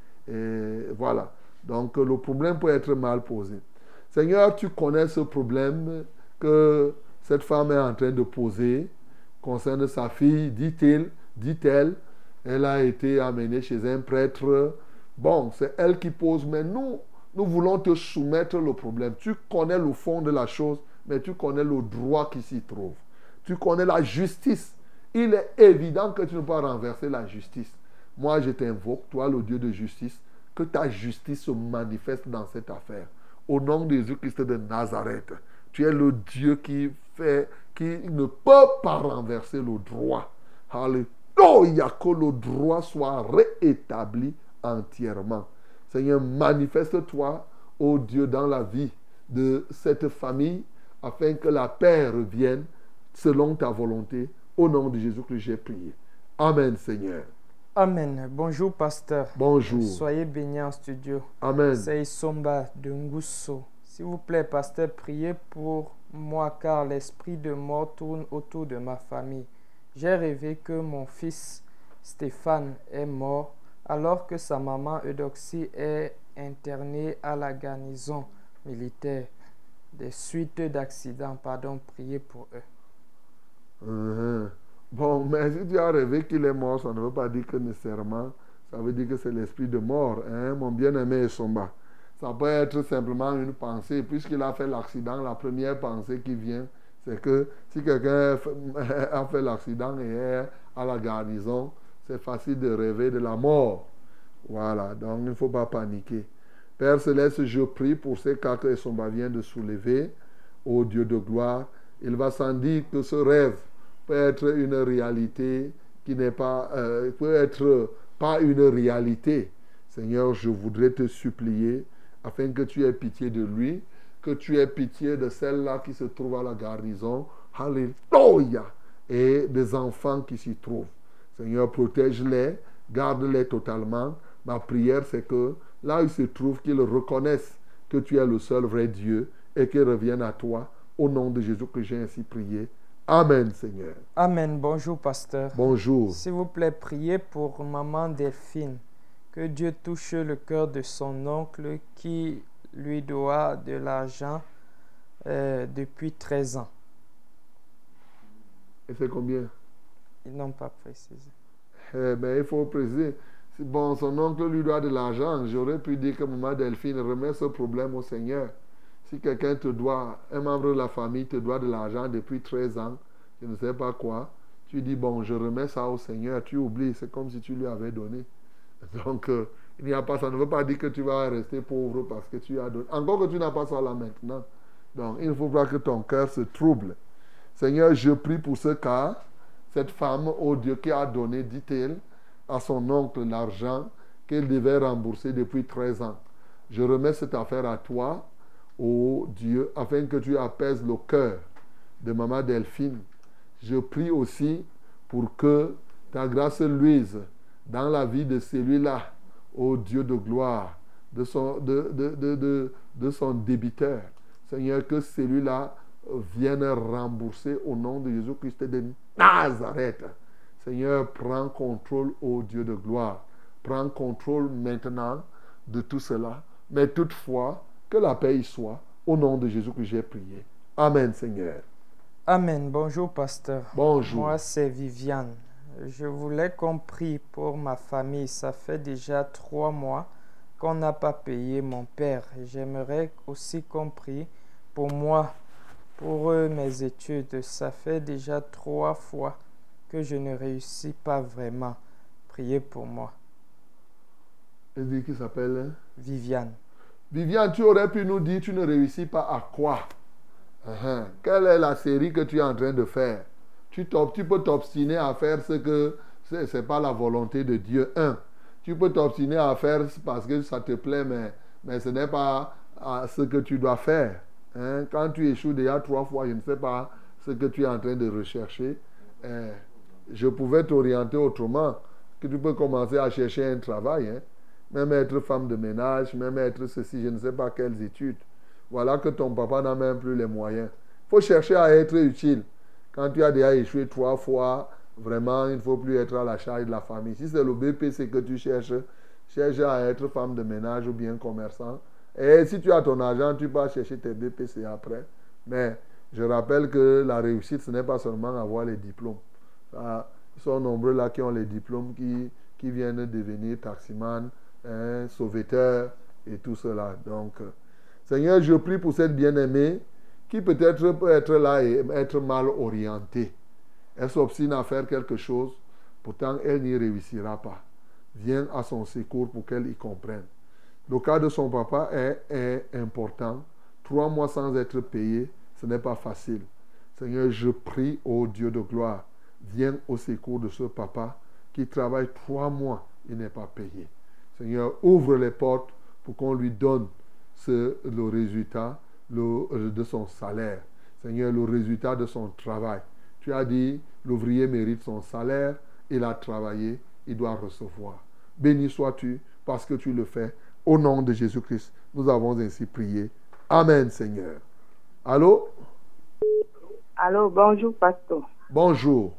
Voilà. Donc le problème peut être mal posé. Seigneur, tu connais ce problème que cette femme est en train de poser concerne sa fille, dit-il, dit-elle, elle a été amenée chez un prêtre. Bon, c'est elle qui pose, mais nous, nous voulons te soumettre le problème. Tu connais le fond de la chose, mais tu connais le droit qui s'y trouve. Tu connais la justice. Il est évident que tu ne peux pas renverser la justice. Moi, je t'invoque, toi, le Dieu de justice, que ta justice se manifeste dans cette affaire. Au nom de Jésus-Christ de Nazareth, tu es le Dieu qui fait, qui ne peut pas renverser le droit. Alléluia, que le droit soit réétabli entièrement. Seigneur, manifeste-toi, ô Dieu, dans la vie de cette famille, afin que la paix revienne selon ta volonté. Au nom de Jésus que j'ai prié. Amen, Seigneur. Amen. Bonjour, pasteur. Bonjour. Soyez bénis en studio. Amen. C'est Isomba de Ngusso. S'il vous plaît, pasteur, priez pour moi car l'esprit de mort tourne autour de ma famille. J'ai rêvé que mon fils Stéphane est mort alors que sa maman Eudoxie est internée à la garnison militaire des suites d'accidents. Pardon, priez pour eux. Mhm. Bon, mais si tu as rêvé qu'il est mort, ça ne veut pas dire que nécessairement, ça veut dire que c'est l'esprit de mort, hein, mon bien-aimé Somba. Ça peut être simplement une pensée. Puisqu'il a fait l'accident, la première pensée qui vient, c'est que si quelqu'un a fait l'accident et est à la garnison, c'est facile de rêver de la mort. Voilà, donc il ne faut pas paniquer. Père Céleste, je prie pour ces cas que Somba vient de soulever. Ô Dieu de gloire, il va sans dire que ce rêve peut être une réalité qui n'est pas, euh, peut être pas une réalité. Seigneur, je voudrais te supplier afin que tu aies pitié de lui, que tu aies pitié de celle-là qui se trouve à la garnison. Alléluia! Et des enfants qui s'y trouvent. Seigneur, protège-les, garde-les totalement. Ma prière, c'est que là où ils se trouvent, qu'ils reconnaissent que tu es le seul vrai Dieu et qu'ils reviennent à toi. Au nom de Jésus que j'ai ainsi prié. Amen, Seigneur. Amen. Bonjour, pasteur. Bonjour. S'il vous plaît, priez pour maman Delphine. Que Dieu touche le cœur de son oncle qui lui doit de l'argent euh, depuis 13 ans. Et c'est combien? Ils n'ont pas précisé. Eh ben, il faut préciser. Bon, son oncle lui doit de l'argent. J'aurais pu dire que maman Delphine remet ce problème au Seigneur. Si quelqu'un te doit, un membre de la famille te doit de l'argent depuis 13 ans, je ne sais pas quoi, tu dis, bon, je remets ça au Seigneur, tu oublies, c'est comme si tu lui avais donné. Donc, euh, il n'y a pas, ça ne veut pas dire que tu vas rester pauvre parce que tu as donné. Encore que tu n'as pas ça là maintenant. Donc, il ne faut pas que ton cœur se trouble. Seigneur, je prie pour ce cas, cette femme, au Dieu, qui a donné, dit-elle, à son oncle l'argent qu'elle devait rembourser depuis 13 ans. Je remets cette affaire à toi, ô Dieu, afin que tu apaises le cœur de maman Delphine. Je prie aussi pour que ta grâce luise dans la vie de celui-là, ô Dieu de gloire, de son, de, de, de, de son débiteur. Seigneur, que celui-là euh, vienne rembourser au nom de Jésus-Christ de Nazareth. Seigneur, prends contrôle, ô Dieu de gloire. Prends contrôle maintenant de tout cela. Mais toutefois, que la paix y soit. Au nom de Jésus que j'ai prié. Amen, Seigneur. Amen. Bonjour, pasteur. Bonjour. Moi, c'est Viviane. Je voulais qu'on prie pour ma famille. Ça fait déjà trois mois qu'on n'a pas payé mon père. J'aimerais aussi qu'on prie pour moi, pour eux, mes études. Ça fait déjà trois fois que je ne réussis pas vraiment. Priez pour moi. Elle dit qui s'appelle? Viviane. Viviane, tu aurais pu nous dire, tu ne réussis pas à quoi? Uh-huh. Quelle est la série que tu es en train de faire? Tu, peux t'obstiner à faire ce que ce n'est pas la volonté de Dieu. Un, tu peux t'obstiner à faire parce que ça te plaît, mais, mais ce n'est pas ce que tu dois faire. Hein. Quand tu échoues déjà trois fois, je ne sais pas ce que tu es en train de rechercher. Eh, je pouvais t'orienter autrement, que tu peux commencer à chercher un travail. hein. Même être femme de ménage, même être ceci, je ne sais pas quelles études. Voilà que ton papa n'a même plus les moyens. Il faut chercher à être utile. Quand tu as déjà échoué trois fois, vraiment, il ne faut plus être à la charge de la famille. Si c'est le BPC que tu cherches, cherche à être femme de ménage ou bien commerçant. Et si tu as ton argent, tu vas chercher tes BPC après. Mais je rappelle que la réussite, ce n'est pas seulement avoir les diplômes. Ça, ils sont nombreux là qui ont les diplômes, qui, qui viennent devenir taximan, hein, et tout cela. Donc, euh, Seigneur, je prie pour cette bien-aimée qui peut-être peut être là et être mal orientée. Elle s'obstine à faire quelque chose, pourtant elle n'y réussira pas. Viens à son secours pour qu'elle y comprenne. Le cas de son papa est, important. Trois mois sans être payé, ce n'est pas facile. Seigneur, je prie au Dieu de gloire, viens au secours de ce papa qui travaille trois mois, il n'est pas payé. Seigneur, ouvre les portes pour qu'on lui donne le résultat euh, de son salaire. Seigneur, le résultat de son travail. Tu as dit, l'ouvrier mérite son salaire, il a travaillé, il doit recevoir. Béni sois-tu parce que tu le fais. Au nom de Jésus-Christ, nous avons ainsi prié. Amen, Seigneur. Allô? Allô, bonjour, pasteur. Bonjour.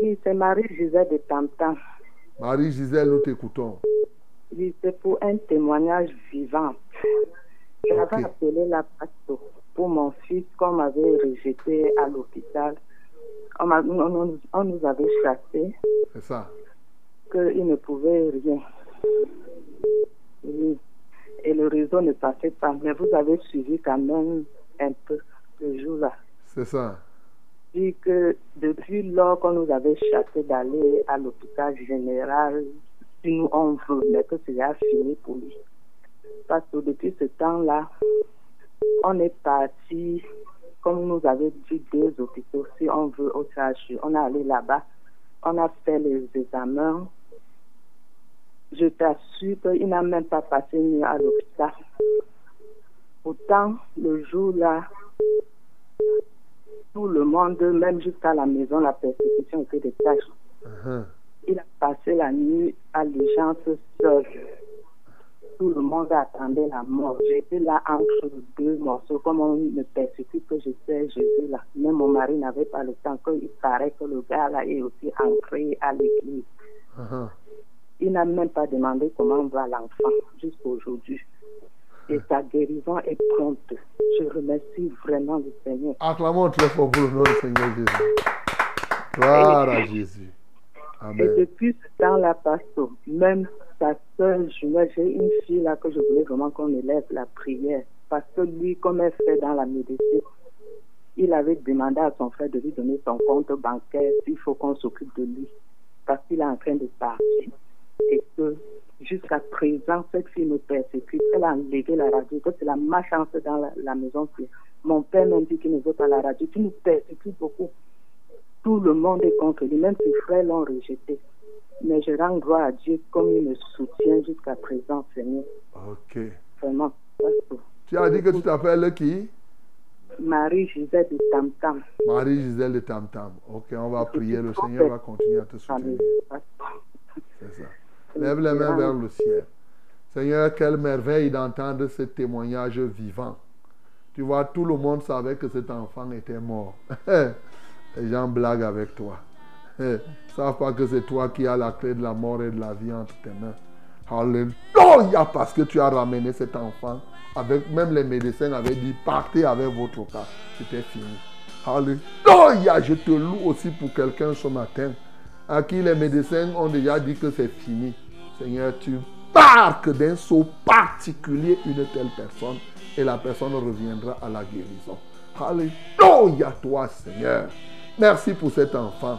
Oui, c'est Marie Gisèle de Tantan. Marie-Gisèle, nous t'écoutons. Oui, c'est pour un témoignage vivant. J'avais Ok. appelé la pasteur pour mon fils qu'on m'avait rejeté à l'hôpital. On, on- nous avait chassé, C'est ça. qu'il ne pouvait rien. Oui. Et le réseau ne passait pas. Mais vous avez suivi quand même un peu ce jour-là. C'est ça. dit que depuis lors qu'on nous avait chassé d'aller à l'hôpital général, si nous on veut, mais que c'est fini pour lui. Parce que depuis ce temps-là, on est parti, comme nous avait dit, deux hôpitaux, si on veut, au CHU. On est allé là-bas, on a fait les examens. Je t'assure qu'il n'a même pas passé une nuit à l'hôpital. Pourtant, le jour-là, tout le monde, même jusqu'à la maison, la persécution était des tâches. Uh-huh. Il a passé la nuit à l'urgence seul. Tout le monde attendait la mort. J'étais là entre deux morceaux, comme on me persécute que je sais Jésus là. Même mon mari n'avait pas le temps, qu'il paraît que le gars là est aussi entré à l'église. Uh-huh. Il n'a même pas demandé comment va l'enfant jusqu'à aujourd'hui. Et sa guérison est prompte. Je remercie vraiment le Seigneur. Acclamons très fort pour le nom du Seigneur Jésus. Gloire à Jésus. Et Amen. depuis ce temps-là, pasteur, même sa soeur jumelle, j'ai une fille là que je voulais vraiment qu'on élève la prière. Parce que lui, comme elle fait dans la médecine, il avait demandé à son frère de lui donner son compte bancaire s'il faut qu'on s'occupe de lui. Parce qu'il est en train de partir. Et que jusqu'à présent, cette fille me persécute. Elle a enlevé la radio, que c'est la malchance dans la, la maison. Mon père même dit qu'il ne veut pas la radio. Tu nous persécutes beaucoup. Tout le monde est contre lui, même ses frères l'ont rejeté. Mais je rends gloire à Dieu comme il me soutient jusqu'à présent, Seigneur. Ok. Vraiment. Tu as dit que tu t'appelles qui? Marie Gisèle de Tam Tam. Marie-Gisèle de Tam Tam. Ok, on va prier. Le Seigneur va continuer à te soutenir. C'est ça. Lève les mains vers le ciel. Seigneur, quelle merveille d'entendre ce témoignage vivant. Tu vois, tout le monde savait que cet enfant était mort. Les gens blaguent avec toi. Ils ne savent pas que c'est toi qui as la clé de la mort et de la vie entre tes mains. Alléluia, parce que tu as ramené cet enfant. Avec, même les médecins avaient dit, partez avec votre cas. C'était fini. Alléluia, je te loue aussi pour quelqu'un ce matin à qui les médecins ont déjà dit que c'est fini. Seigneur, tu marques d'un saut particulier une telle personne et la personne reviendra à la guérison. Alléluia toi Seigneur. Merci pour cet enfant.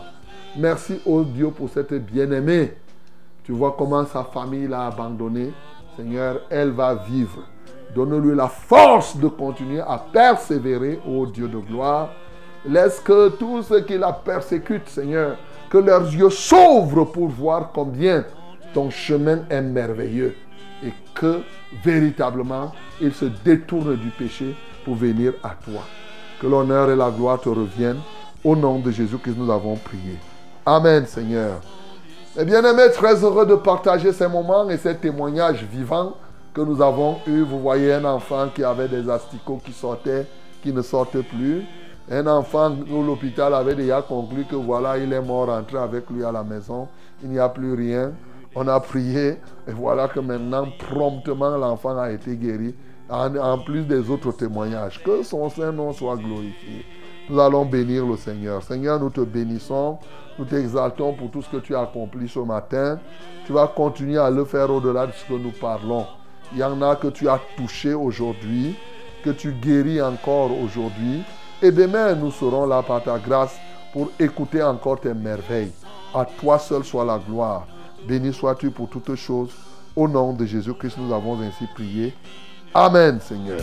Merci au Dieu pour cette bien-aimée. Tu vois comment sa famille l'a abandonné. Seigneur, elle va vivre. Donne-lui la force de continuer à persévérer, ô Dieu de gloire. Laisse que tous ceux qui la persécutent, Seigneur, que leurs yeux s'ouvrent pour voir combien ton chemin est merveilleux et que véritablement ils se détournent du péché pour venir à toi. Que l'honneur et la gloire te reviennent. Au nom de Jésus que nous avons prié. Amen, Seigneur. Et bien aimé, très heureux de partager ces moments et ces témoignages vivants que nous avons eus. Vous voyez un enfant qui avait des asticots qui sortaient, qui ne sortent plus. Un enfant où l'hôpital avait déjà conclu que voilà, il est mort, rentré avec lui à la maison. Il n'y a plus rien. On a prié et voilà que maintenant, promptement, l'enfant a été guéri. En, en, plus des autres témoignages. Que son Saint-Nom soit glorifié. Nous allons bénir le Seigneur. Seigneur, nous te bénissons. Nous t'exaltons pour tout ce que tu as accompli ce matin. Tu vas continuer à le faire au-delà de ce que nous parlons. Il y en a que tu as touché aujourd'hui, que tu guéris encore aujourd'hui. Et demain, nous serons là par ta grâce pour écouter encore tes merveilles. À toi seul soit la gloire. Béni sois-tu pour toutes choses. Au nom de Jésus-Christ, nous avons ainsi prié. Amen, Seigneur.